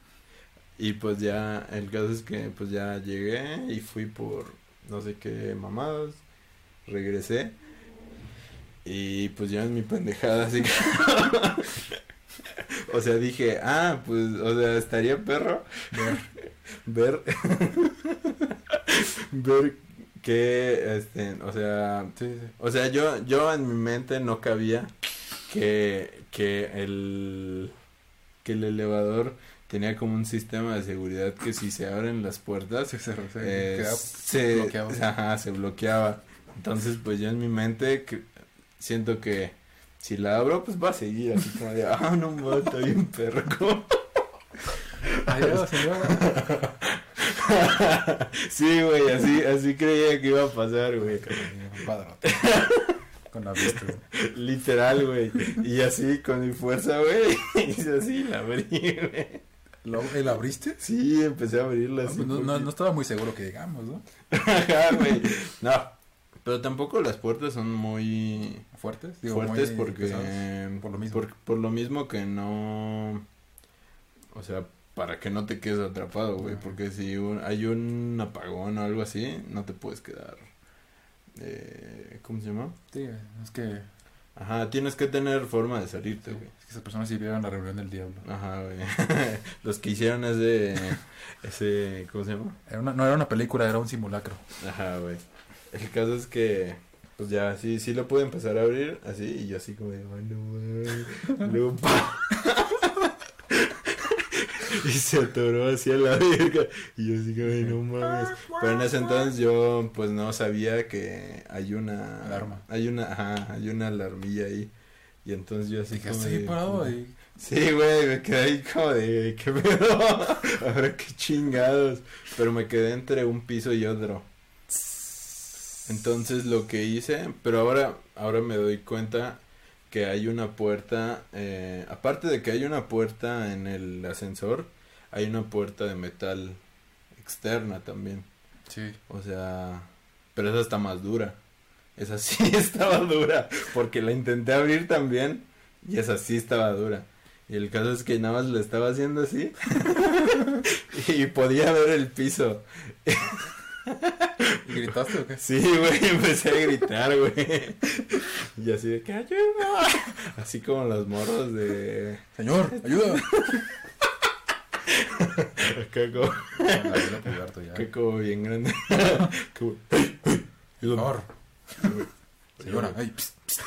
Speaker 2: Y pues ya, el caso es que pues ya llegué y fui por no sé qué mamadas, regresé y pues ya en mi pendejada así que- O sea, dije, ah, pues, o sea, estaría perro ver ver que este, o sea,
Speaker 1: Sí, sí.
Speaker 2: o sea, yo yo en mi mente no cabía que que el que el elevador tenía como un sistema de seguridad que si se abren las puertas
Speaker 1: se, se
Speaker 2: eh, se
Speaker 1: bloqueado.
Speaker 2: ajá, se bloqueaba. Entonces, pues yo en mi mente siento que si la abro, pues va a seguir así como de, ah, no mames, está bien perro.
Speaker 1: Adiós, señora.
Speaker 2: sí, güey, así, así creía que iba a pasar, güey.
Speaker 1: Padrote. Con la vista.
Speaker 2: Literal, güey. Y así, con mi fuerza, güey. Hice así, la abrí, güey.
Speaker 1: ¿Lo, ¿El abriste?
Speaker 2: Sí, empecé a abrirla
Speaker 1: No,
Speaker 2: así.
Speaker 1: pues no, no,
Speaker 2: poquito.
Speaker 1: no estaba muy seguro que llegamos, ¿no?
Speaker 2: Ajá, güey. No. Pero tampoco las puertas son muy
Speaker 1: ¿Fuertes?
Speaker 2: fuertes
Speaker 1: muy
Speaker 2: porque
Speaker 1: pesados. Por lo mismo.
Speaker 2: Por, por lo mismo que no o sea para que no te quedes atrapado güey porque si un- hay un apagón o algo así no te puedes quedar eh, cómo se llama
Speaker 1: Sí, es que,
Speaker 2: ajá tienes que tener forma de salirte güey
Speaker 1: es que esas personas sí vieron la reunión del diablo.
Speaker 2: ajá güey los que hicieron ese ese cómo se llama
Speaker 1: Era una, no era una película, era un simulacro.
Speaker 2: ajá güey el caso es que pues ya sí sí lo pude empezar a abrir así y yo así como de "Ay, no mames". Luego, ¡pa! y se atoró hacia la verga y yo así como de no mames pero en ese entonces yo pues no sabía que hay una
Speaker 1: Alarma.
Speaker 2: hay una ajá hay una alarmilla ahí y entonces yo así
Speaker 1: Dije,
Speaker 2: como
Speaker 1: estoy
Speaker 2: de,
Speaker 1: parado ahí.
Speaker 2: Sí, güey, me quedé ahí como de, ¿qué pedo? Ahora qué chingados. Pero me quedé entre un piso y otro. Entonces lo que hice, pero ahora, ahora me doy cuenta que hay una puerta, eh, aparte de que hay una puerta en el ascensor, hay una puerta de metal externa también.
Speaker 1: Sí.
Speaker 2: O sea, pero esa está más dura. Esa sí estaba dura, porque la intenté abrir también y esa sí estaba dura. Y el caso es que nada más lo estaba haciendo así y podía ver el piso.
Speaker 1: ¿Y gritaste o qué?
Speaker 2: Sí, güey, empecé a gritar, güey. Y así de que ayuda. Así como los morros de
Speaker 1: Señor, ayuda.
Speaker 2: acá como, acá como bien grande. Como,
Speaker 1: Por favor. Señora, ay, psst, psst.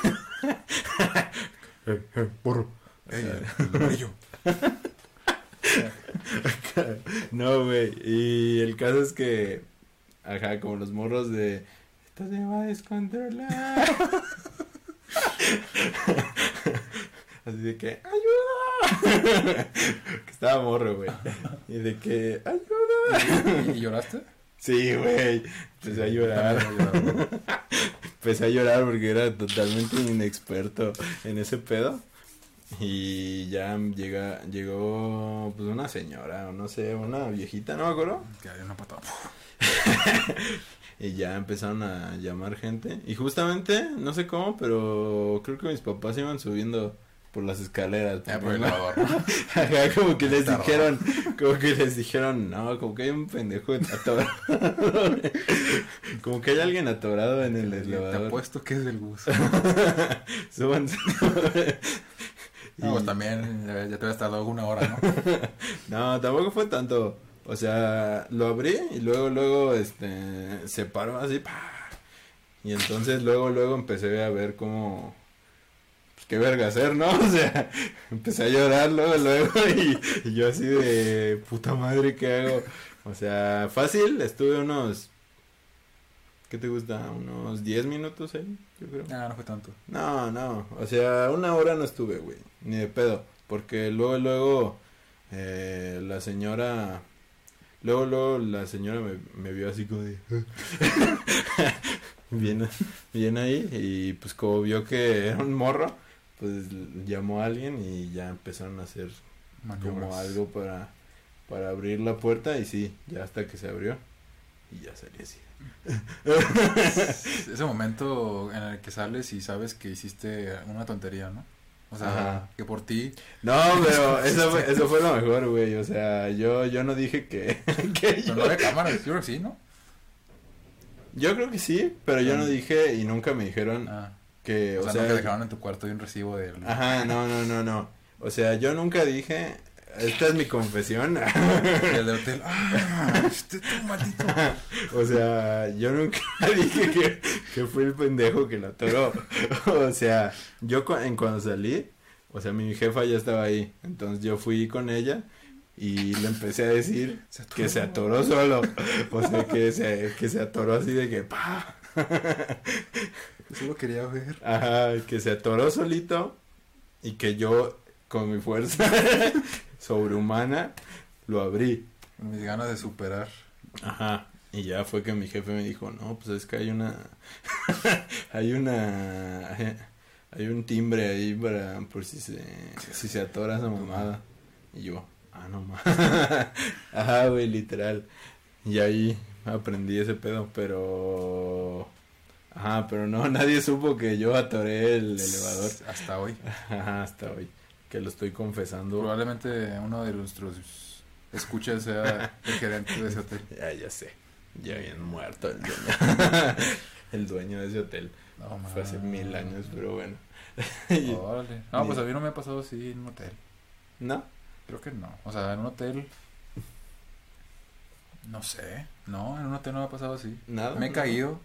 Speaker 2: Porro.
Speaker 1: Ey, el brillo.
Speaker 2: No, güey. Y el caso es que, ajá, como los morros de, esto se va a descontrolar. Así de que, ayuda. que estaba morro, güey. Y de que, ayuda.
Speaker 1: ¿Y, lloraste?
Speaker 2: Sí, güey. Empecé a llorar. Empecé a llorar porque era totalmente inexperto en ese pedo. Y ya llega, llegó pues una señora, o no sé, una viejita, no me acuerdo.
Speaker 1: Que hay una patada.
Speaker 2: Y ya empezaron a llamar gente. Y justamente, no sé cómo, pero creo que mis papás iban subiendo por las escaleras. Porque
Speaker 1: por el.
Speaker 2: Ajá, como que les
Speaker 1: Tardó.
Speaker 2: dijeron, como que les dijeron, no, como que hay un pendejo atorado. como que hay alguien atorado en el
Speaker 1: Te
Speaker 2: elevador.
Speaker 1: apuesto que es del bus.
Speaker 2: Súbanse.
Speaker 1: No, pues
Speaker 2: Y-
Speaker 1: también eh, ya te había tardado una hora, ¿no?
Speaker 2: No, tampoco fue tanto. O sea, lo abrí y luego, luego, este, se paró así, pa. Y entonces luego, luego empecé a ver cómo, pues qué verga hacer, ¿no? O sea, empecé a llorar luego, luego y, y yo así de puta madre, ¿qué hago? O sea, fácil, estuve unos, ¿qué te gusta? Unos 10 minutos ahí, yo creo.
Speaker 1: No, no fue tanto.
Speaker 2: No, no, o sea, una hora no estuve, güey, ni de pedo, porque luego, luego, eh, la señora, luego, luego, la señora me, me vio así como de, bien, bien ahí, y pues como vio que era un morro, pues llamó a alguien y ya empezaron a hacer como algo para, para abrir la puerta, y sí, ya hasta que se abrió, y ya salí así.
Speaker 1: Ese momento en el que sales y sabes que hiciste una tontería, ¿no? O sea,
Speaker 2: Ajá.
Speaker 1: que por ti.
Speaker 2: No, pero eso fue, eso fue lo mejor, güey. O sea, yo, yo no dije que, que
Speaker 1: Pero
Speaker 2: yo,
Speaker 1: no había cámaras, yo creo que sí, ¿no?
Speaker 2: yo creo que sí, pero yo no
Speaker 1: Ah.
Speaker 2: dije y nunca me dijeron
Speaker 1: Ah,
Speaker 2: que,
Speaker 1: o
Speaker 2: o
Speaker 1: sea,
Speaker 2: sea,
Speaker 1: que dejaron en tu cuarto de un recibo de.
Speaker 2: ajá, no, no, no, no. O sea, yo nunca dije, esta es mi confesión.
Speaker 1: El de hotel. ¡Ah! Este tú, maldito.
Speaker 2: o sea, yo nunca dije que, que fue el pendejo que la atoró. o sea, yo cu- en cuando salí, o sea, mi jefa ya estaba ahí. Entonces yo fui con ella y le empecé a decir
Speaker 1: Se
Speaker 2: que se atoró solo. O sea, que se, que se atoró así de que pa.
Speaker 1: Solo quería ver.
Speaker 2: Ajá, que se atoró solito y que yo con mi fuerza sobrehumana lo abrí.
Speaker 1: Mis ganas de superar.
Speaker 2: Ajá. Y ya fue que mi jefe me dijo, no, pues es que hay una, hay una, hay un timbre ahí para, por si se, si se atora esa mamada. Y yo, ah, no más. Ajá, güey, literal. Y ahí aprendí ese pedo, pero... Ajá, pero no, nadie supo que yo atoré el elevador.
Speaker 1: Hasta hoy.
Speaker 2: Ajá, hasta hoy. Que lo estoy confesando.
Speaker 1: Probablemente uno de nuestros escuchas sea el gerente de ese hotel.
Speaker 2: Ya, ya sé. Ya bien muerto el dueño. el dueño de ese hotel.
Speaker 1: No,
Speaker 2: Fue hace mil años, pero bueno.
Speaker 1: Órale. No, pues a mí no me ha pasado así en un hotel.
Speaker 2: ¿No?
Speaker 1: Creo que no. O sea, en un hotel. No sé. No, en un hotel no me ha pasado así.
Speaker 2: Nada.
Speaker 1: Me he caído.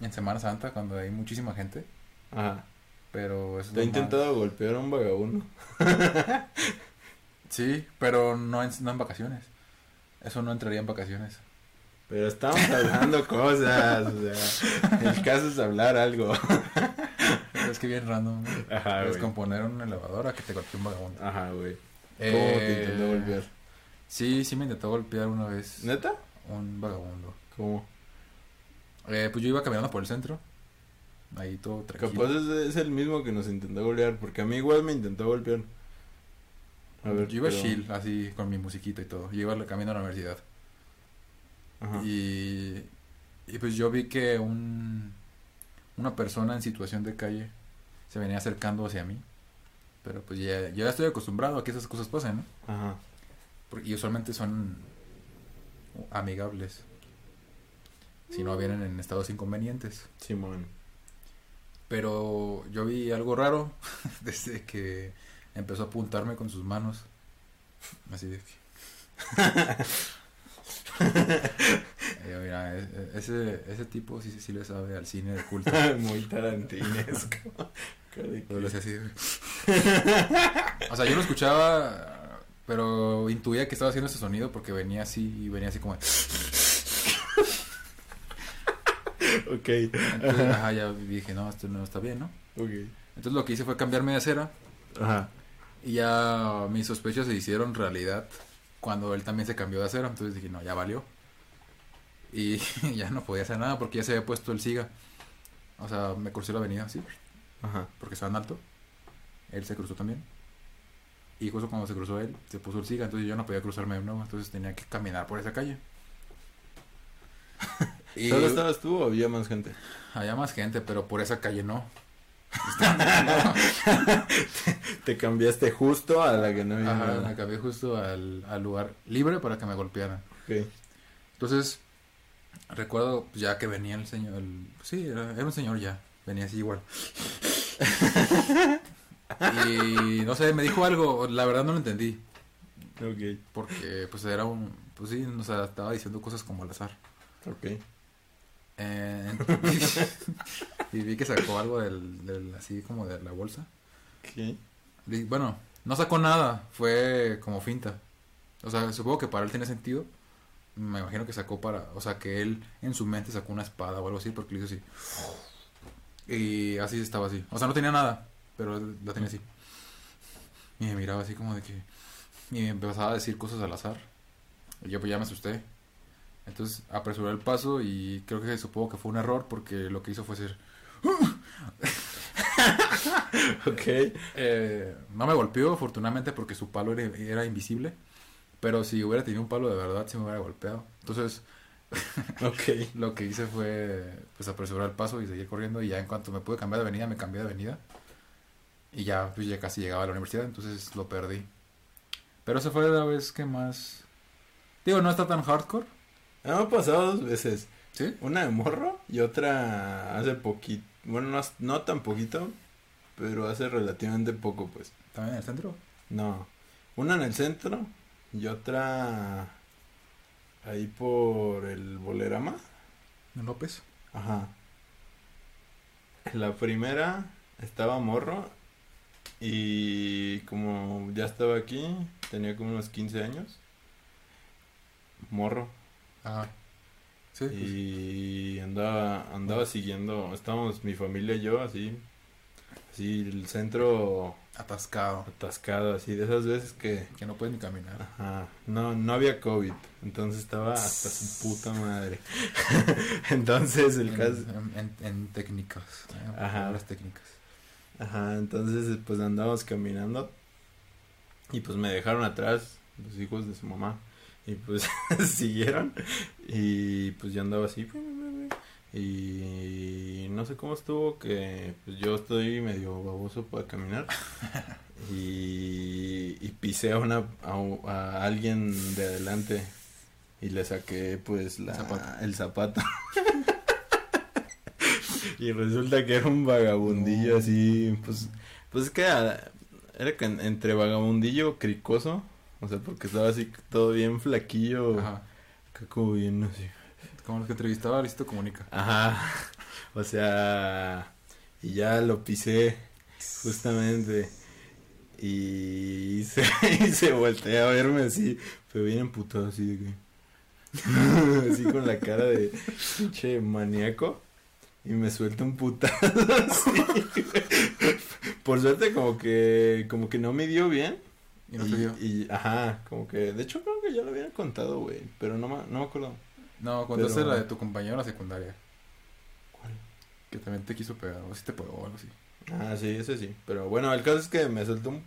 Speaker 1: en Semana Santa cuando hay muchísima gente.
Speaker 2: Ajá.
Speaker 1: Pero eso es
Speaker 2: ¿Te ha intentado golpear a un vagabundo?
Speaker 1: Sí, pero no en, no en vacaciones. Eso no entraría en vacaciones.
Speaker 2: Pero estamos hablando cosas. O sea, el caso es hablar algo.
Speaker 1: es que bien random.
Speaker 2: Ajá, güey.
Speaker 1: Descomponer un elevador a que te golpee un vagabundo.
Speaker 2: Ajá, güey. ¿Cómo
Speaker 1: Eh,
Speaker 2: te intentó golpear?
Speaker 1: Sí, sí me intentó golpear una vez
Speaker 2: ¿Neta?
Speaker 1: un vagabundo.
Speaker 2: ¿Cómo?
Speaker 1: Eh, pues yo iba caminando por el centro. Ahí todo tranquilo.
Speaker 2: Capaz es, es el mismo que nos intentó golpear, porque a mí igual me intentó golpear. A ver,
Speaker 1: yo iba
Speaker 2: pero-
Speaker 1: chill, así con mi musiquita y todo. Yo iba caminando a la universidad.
Speaker 2: Ajá.
Speaker 1: Y, y pues yo vi que un, una persona en situación de calle se venía acercando hacia mí. Pero pues ya, yo ya estoy acostumbrado a que esas cosas pasen, ¿no?
Speaker 2: Ajá.
Speaker 1: Porque y usualmente son amigables. Si no vienen en estados inconvenientes.
Speaker 2: Simón.
Speaker 1: Pero yo vi algo raro desde que empezó a apuntarme con sus manos. Así de yo, mira, e- e- ese, ese tipo sí, sí le sabe al cine de culto.
Speaker 2: Muy tarantinesco.
Speaker 1: Pero lo hacía así. O sea, yo lo escuchaba, pero intuía que estaba haciendo ese sonido porque venía así y venía así como...
Speaker 2: Ok.
Speaker 1: Entonces, ajá, ya dije, no, esto no está bien, ¿no?
Speaker 2: Ok.
Speaker 1: Entonces lo que hice fue cambiarme de acera
Speaker 2: Ajá.
Speaker 1: y ya mis sospechas se hicieron realidad cuando él también se cambió de acera. Entonces dije, no, ya valió. Y ya no podía hacer nada porque ya se había puesto el siga. O sea, me crucé la avenida así,
Speaker 2: Ajá.
Speaker 1: porque estaba en alto. Él se cruzó también. Y justo cuando se cruzó él, se puso el siga. Entonces yo no podía cruzarme de nuevo. Entonces tenía que caminar por esa calle. y
Speaker 2: ¿Solo estabas tú o había más gente?
Speaker 1: había más gente, pero por esa calle no.
Speaker 2: Te cambiaste justo a la que no había
Speaker 1: Ajá, me cambié justo al, al lugar libre para que me golpearan.
Speaker 2: Ok.
Speaker 1: Entonces, recuerdo ya que venía el señor, el- sí, era, era un señor ya, venía así igual. y no sé, me dijo algo, la verdad no lo entendí,
Speaker 2: Ok.
Speaker 1: porque pues era un, pues sí, o sea, estaba diciendo cosas como al azar.
Speaker 2: Ok.
Speaker 1: Eh, y vi que sacó algo del, del, así como de la bolsa. Y, bueno, no sacó nada, fue como finta. O sea, supongo que para él tiene sentido. Me imagino que sacó para, o sea, que él en su mente sacó una espada o algo así porque lo hizo así. Y así estaba así. O sea, no tenía nada, pero la tenía así. Y me miraba así como de que... Y me empezaba a decir cosas al azar. Y yo pues ya me asusté. Entonces apresuré el paso y creo que supongo que fue un error porque lo que hizo fue ser...
Speaker 2: Ok.
Speaker 1: Eh, no me golpeó, afortunadamente, porque su palo era, era invisible. Pero si hubiera tenido un palo de verdad, sí me hubiera golpeado. Entonces,
Speaker 2: Ok.
Speaker 1: lo que hice fue pues apresurar el paso y seguir corriendo. Y ya en cuanto me pude cambiar de avenida, me cambié de avenida. Y ya, pues ya casi llegaba a la universidad, entonces lo perdí. Pero esa fue la vez que más. Digo, no está tan hardcore.
Speaker 2: Me ha pasado dos veces.
Speaker 1: ¿Sí?
Speaker 2: Una de morro y otra hace poquito. Bueno, no, no tan poquito, pero hace relativamente poco, pues.
Speaker 1: También en el centro.
Speaker 2: No. Una en el centro y otra ahí por el Bolerama.
Speaker 1: En López.
Speaker 2: Ajá. La primera estaba morro y como ya estaba aquí, tenía como unos 15 años. Morro.
Speaker 1: Ah. Sí. pues,
Speaker 2: Y andaba, andaba siguiendo, estábamos mi familia y yo así, Así el centro
Speaker 1: Atascado.
Speaker 2: atascado, así de esas veces que
Speaker 1: Que no puedes ni caminar.
Speaker 2: Ajá, no, no había COVID, entonces estaba hasta su puta madre. entonces el
Speaker 1: En,
Speaker 2: caso,
Speaker 1: en, técnicas. ¿eh?
Speaker 2: Ajá.
Speaker 1: Las técnicas.
Speaker 2: ajá, entonces pues andábamos caminando y pues me dejaron atrás los hijos de su mamá y pues siguieron y pues yo andaba así y no sé cómo estuvo que pues yo estoy medio baboso para caminar y, y pisé a una a, a alguien de adelante y le saqué pues la,
Speaker 1: Zapato.
Speaker 2: el zapato y resulta que era un vagabundillo
Speaker 1: No.
Speaker 2: así pues pues es que ah, era en- entre vagabundillo cricoso o sea porque estaba así todo bien flaquillo
Speaker 1: Ajá.
Speaker 2: acá como bien así
Speaker 1: Como los que entrevistaba Luisito Comunica.
Speaker 2: Ajá, o sea, y ya lo pisé justamente y se, y se voltea a verme así, pero bien emputado así de que, así con la cara de pinche maníaco y me suelta un putazo así. Por suerte como que, como que no me dio bien.
Speaker 1: Y no te dio.
Speaker 2: y- ajá, como que, de hecho creo que ya lo había contado, güey, pero no, me- no me acuerdo.
Speaker 1: No, contaste
Speaker 2: Pero-
Speaker 1: la de tu compañero en la secundaria.
Speaker 2: ¿Cuál?
Speaker 1: Que también te quiso pegar. O si te pegó o algo así.
Speaker 2: Ah, sí, ese sí. Pero bueno, el caso es que me soltó un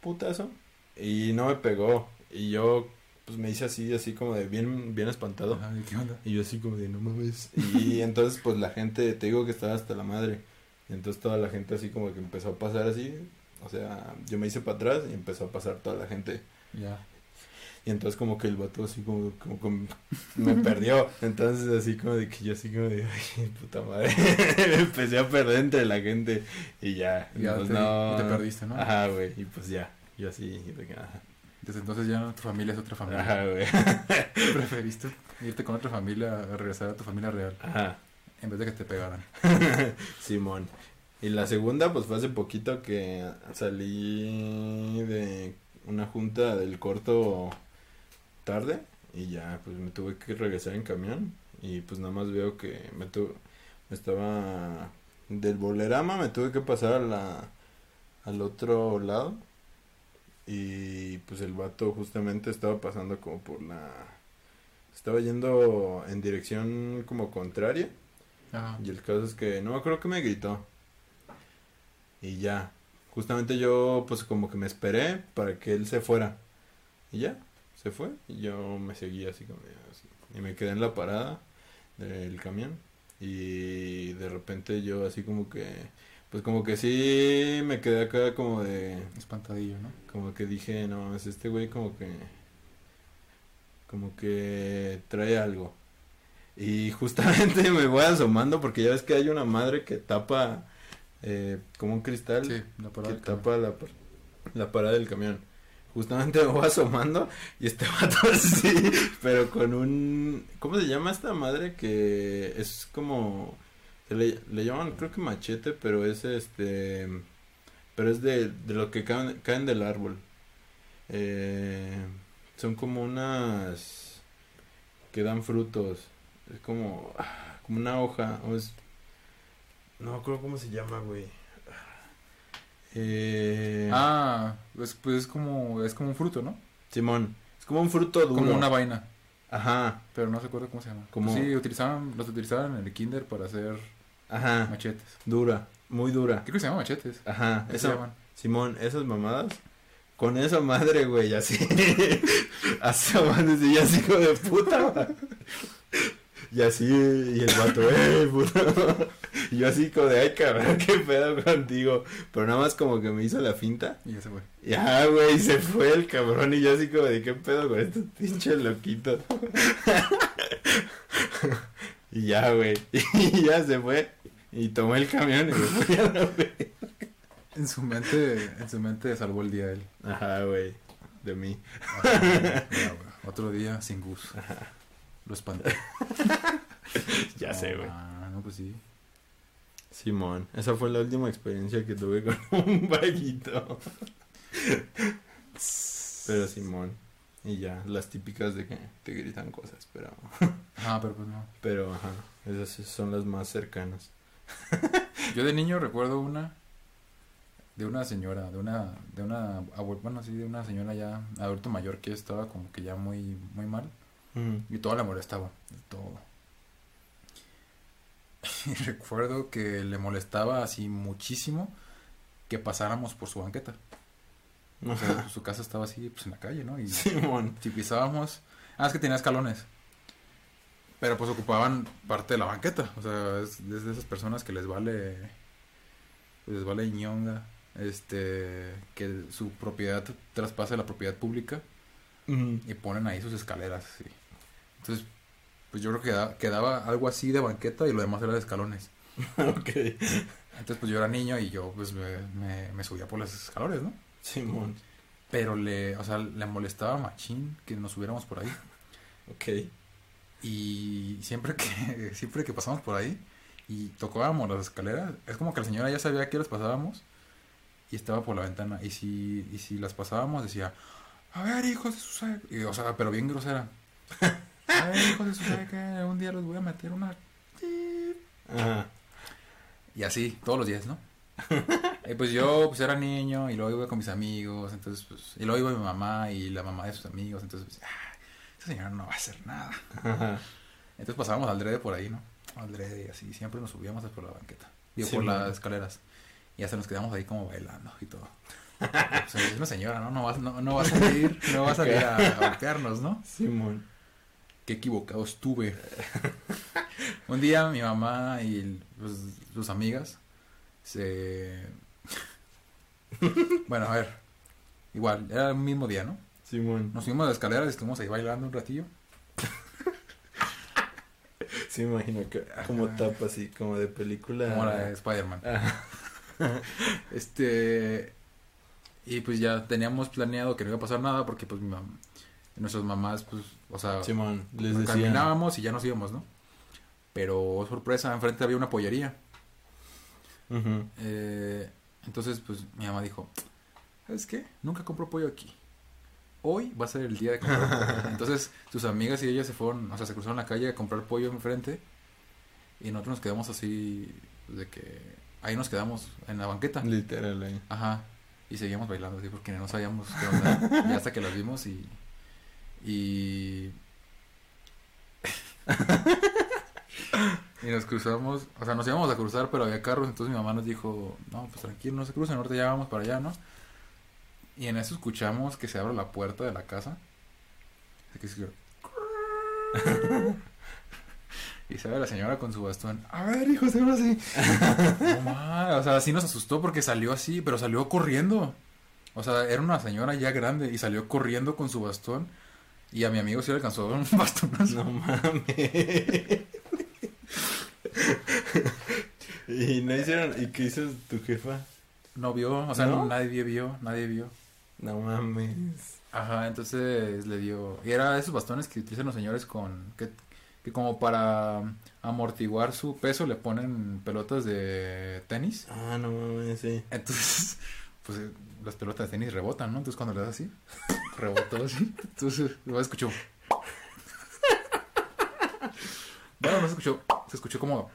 Speaker 2: putazo y no me pegó. Y yo, pues me hice así, así como de bien, bien espantado.
Speaker 1: Ajá, ¿y qué onda?
Speaker 2: Y yo así como de no mames. Y entonces, pues la gente, te digo que estaba hasta la madre. Y entonces toda la gente así como que empezó a pasar así. O sea, yo me hice para atrás y empezó a pasar toda la gente.
Speaker 1: Ya.
Speaker 2: Y entonces como que el vato así como, como, como me perdió. Entonces así como de que yo así como de, ay, puta madre. me empecé a perder entre la gente y ya.
Speaker 1: Ya
Speaker 2: pues,
Speaker 1: te,
Speaker 2: no.
Speaker 1: te perdiste, ¿no?
Speaker 2: Ajá, güey. Y pues ya, yo así, ajá.
Speaker 1: Desde entonces ya tu familia es otra familia.
Speaker 2: Ajá, güey.
Speaker 1: Preferiste irte con otra familia a regresar a tu familia real
Speaker 2: Ajá.
Speaker 1: en vez de que te pegaran.
Speaker 2: Simón. Y la segunda, pues fue hace poquito que salí de una junta del corto tarde y ya, pues me tuve que regresar en camión y pues nada más veo que me, tu me estaba del bolerama, me tuve que pasar a la, al otro lado y pues el vato justamente estaba pasando como por la... Estaba yendo en dirección como contraria.
Speaker 1: Ajá.
Speaker 2: Y el caso es que no acuerdo que me gritó. Y ya. Justamente yo pues como que me esperé para que él se fuera. Y ya, se fue. Y yo me seguí así como así. Y me quedé en la parada del camión. Y de repente yo así como que... Pues como que sí me quedé acá como de...
Speaker 1: Espantadillo, ¿no?
Speaker 2: Como que dije, no, es este güey como que... Como que trae algo. Y justamente me voy asomando porque ya ves que hay una madre que tapa eh, como un cristal
Speaker 1: Sí, la
Speaker 2: que tapa la, la parada del camión. Justamente me voy asomando y este vato así, pero con un... ¿Cómo se llama esta madre que es como... Se le, le llaman creo que machete, pero es este... Pero es de, de lo que caen, caen del árbol. Eh, son como unas... que dan frutos. Es como... ah, como una hoja. O es, no acuerdo cómo se llama, güey. Eh,
Speaker 1: Ah, pues, pues es como es como un fruto, ¿no?
Speaker 2: Simón. Es como un fruto duro.
Speaker 1: Como una vaina,
Speaker 2: Ajá,
Speaker 1: pero no se acuerda cómo se llama.
Speaker 2: Como-
Speaker 1: Sí, utilizaban, los utilizaban en el kinder para hacer
Speaker 2: ajá.
Speaker 1: machetes.
Speaker 2: Dura, muy dura.
Speaker 1: Creo que se llaman machetes.
Speaker 2: Ajá,
Speaker 1: Así se llaman.
Speaker 2: Simón, esas mamadas. Con esa madre, güey, así. y así como de puta. Y así, y el vato, ¡eh, puta! Y yo así como de, ay, cabrón, qué pedo contigo. Pero nada más como que me hizo la finta.
Speaker 1: Y ya se fue.
Speaker 2: Ya, güey, se fue el cabrón y yo así como de qué pedo con estos pinches loquitos. y ya, güey, y ya se fue y tomó el camión y me fui a la
Speaker 1: En su mente, en su mente salvó el día él.
Speaker 2: Ajá, güey, de mí.
Speaker 1: Ah, ya, güey. Otro día sin Gus. Lo espanté.
Speaker 2: Ya
Speaker 1: No,
Speaker 2: sé, güey.
Speaker 1: Ah, no, pues sí.
Speaker 2: Simón, esa fue la última experiencia que tuve con un vaguito. Pero Simón, y ya, las típicas de que te gritan cosas, pero,
Speaker 1: Ah, pero pues no.
Speaker 2: pero ajá, esas son las más cercanas.
Speaker 1: Yo de niño recuerdo una de una señora, de una, de una, bueno, sí, de una señora ya adulto mayor que estaba como que ya muy, muy mal
Speaker 2: Ujú.
Speaker 1: y todo le molestaba, todo. Y recuerdo que le molestaba así muchísimo que pasáramos por su banqueta. O sea, su casa estaba así, pues en la calle, ¿no? Y
Speaker 2: Simón.
Speaker 1: si pisábamos, ah, es que tenía escalones. Pero pues ocupaban parte de la banqueta. O sea, es, es de esas personas que les vale. pues, les vale ñonga. Este. Que su propiedad traspase la propiedad pública. Y ponen ahí sus escaleras. sí. Entonces, pues yo creo que queda- quedaba algo así de banqueta y lo demás era de escalones.
Speaker 2: ok.
Speaker 1: Entonces, pues yo era niño y yo, pues me, me, me subía por los escalones, ¿no?
Speaker 2: Simón.
Speaker 1: Pero le, o sea, le molestaba machín que nos subiéramos por ahí.
Speaker 2: Ok.
Speaker 1: Y siempre que, siempre que pasamos por ahí y tocábamos las escaleras, es como que la señora ya sabía que las pasábamos y estaba por la ventana. Y si, y si las pasábamos decía, a ver hijos de su sa-", y, o sea, pero bien grosera. A ver hijos de su sa-", que un día los voy a meter una...
Speaker 2: Ajá.
Speaker 1: Y así, todos los días, ¿no? y pues yo pues era niño y luego iba con mis amigos, entonces pues, y luego iba mi mamá y la mamá de sus amigos, entonces pues, ah, esa señora no va a hacer nada.
Speaker 2: Ajá.
Speaker 1: Entonces pasábamos al drede por ahí, ¿no? Al drede y así, siempre nos subíamos por la banqueta. Digo,
Speaker 2: Sí,
Speaker 1: por
Speaker 2: man.
Speaker 1: las escaleras. Y hasta nos quedamos ahí como bailando y todo. Sea, es una señora, ¿no? No va, no, no va a salir, no va a salir a, golpearnos, ¿no?
Speaker 2: Simón.
Speaker 1: Qué equivocado estuve. Un día mi mamá y pues, sus amigas se... Bueno, a ver. Igual, era el mismo día, ¿no?
Speaker 2: Simón.
Speaker 1: Nos subimos a las escaleras y estuvimos ahí bailando un ratillo.
Speaker 2: Sí, me imagino que como tapa así, como de película.
Speaker 1: Como la de Spider-Man. Este. Y pues ya teníamos planeado que no iba a pasar nada porque pues mi mam- nuestras mamás, pues, o sea,
Speaker 2: Simón, les decía.
Speaker 1: caminábamos y ya nos íbamos, ¿no? Pero, oh, sorpresa, enfrente había una pollería. Eh, entonces, pues, mi mamá dijo, ¿sabes qué? Nunca compro pollo aquí. Hoy va a ser el día de comprar pollo". Entonces, sus amigas y ellas se fueron, o sea, se cruzaron la calle a comprar pollo enfrente. Y nosotros nos quedamos así, de que ahí nos quedamos en la banqueta.
Speaker 2: Literal ahí.
Speaker 1: Ajá. Y seguíamos bailando así porque no sabíamos qué onda. ya hasta que las vimos y. Y. y nos cruzamos. O sea, nos íbamos a cruzar, pero había carros. Entonces mi mamá nos dijo: No, pues tranquilo, no se crucen. Ahorita ya vamos para allá, ¿no? Y en eso escuchamos que se abre la puerta de la casa. Así que se- Y se ve la señora con su bastón. A ver, hijo, se así. No ma, o sea, sí nos asustó porque salió así, pero salió corriendo. O sea, era una señora ya grande y salió corriendo con su bastón. Y a mi amigo sí le alcanzó un bastonazo.
Speaker 2: No mames. y no hicieron. ¿Y qué hizo tu jefa?
Speaker 1: No vio, o sea,
Speaker 2: ¿No?
Speaker 1: nadie vio, nadie vio.
Speaker 2: No mames.
Speaker 1: Ajá, entonces le dio. Y era de esos bastones que utilizan los señores con. Que, que como para amortiguar su peso le ponen pelotas de tenis.
Speaker 2: Ah, no mames, sí.
Speaker 1: Entonces, pues eh, las pelotas de tenis rebotan, ¿no? Entonces cuando le das así, rebotó así. Entonces, lo escuchó. Bueno, no se escuchó. Se escuchó como.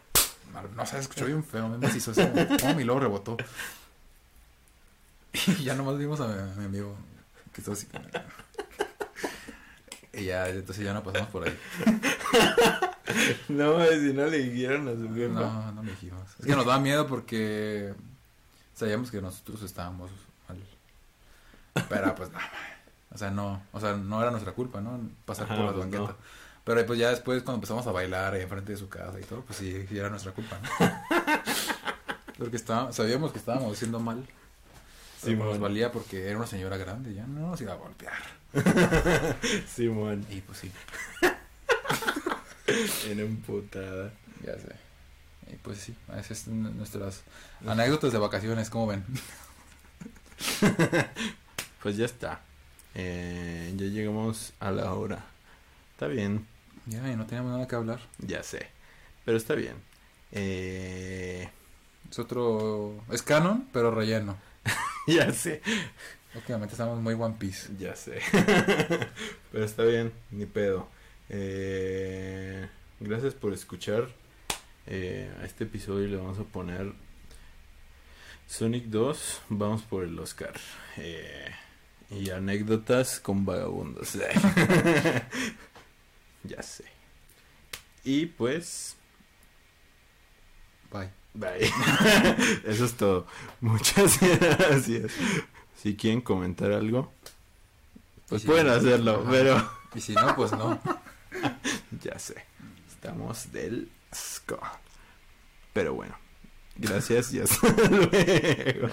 Speaker 1: No se escuchó bien feo, bien macizo. Así como, y luego rebotó. Y ya nomás vimos a mi, a mi amigo que estaba así. Y ya, entonces ya no pasamos por ahí.
Speaker 2: No si no le dijeron a su jefa.
Speaker 1: No, no le dijimos. Es que nos daba miedo porque sabíamos que nosotros estábamos mal. Pero pues no, o sea, no, o sea, no era nuestra culpa, ¿no? Pasar
Speaker 2: Ajá,
Speaker 1: por las
Speaker 2: pues,
Speaker 1: banquetas.
Speaker 2: no.
Speaker 1: Pero pues ya después cuando empezamos a bailar enfrente de su casa y todo, pues sí, sí era nuestra culpa, ¿no? Porque estaba, sabíamos que estábamos haciendo mal.
Speaker 2: Sí,
Speaker 1: Sí, nos valía porque era una señora grande, ya no nos iba a golpear.
Speaker 2: Simón,
Speaker 1: Y pues sí,
Speaker 2: en emputada.
Speaker 1: ya sé. Y pues sí, esas son nuestras anécdotas de vacaciones, ¿cómo ven?
Speaker 2: Pues ya está. Eh, ya llegamos a la hora. Está bien,
Speaker 1: Ya, y no teníamos nada que hablar.
Speaker 2: ya sé. Pero está bien. Eh,
Speaker 1: Es otro. Es canon, pero relleno.
Speaker 2: ya sé.
Speaker 1: Últimamente estamos muy One Piece.
Speaker 2: Ya sé. Pero está bien, ni pedo. Eh, gracias por escuchar. Eh, a este episodio le vamos a poner Sonic 2, vamos por el Oscar. Eh, y anécdotas con vagabundos. ya sé. Y pues...
Speaker 1: Bye.
Speaker 2: Bye. Eso es todo. Muchas gracias. Si quieren comentar algo, pues
Speaker 1: si
Speaker 2: pueden
Speaker 1: no,
Speaker 2: hacerlo, pero
Speaker 1: Y si no, pues no.
Speaker 2: ya sé. Estamos del. Pero bueno. Gracias y hasta luego.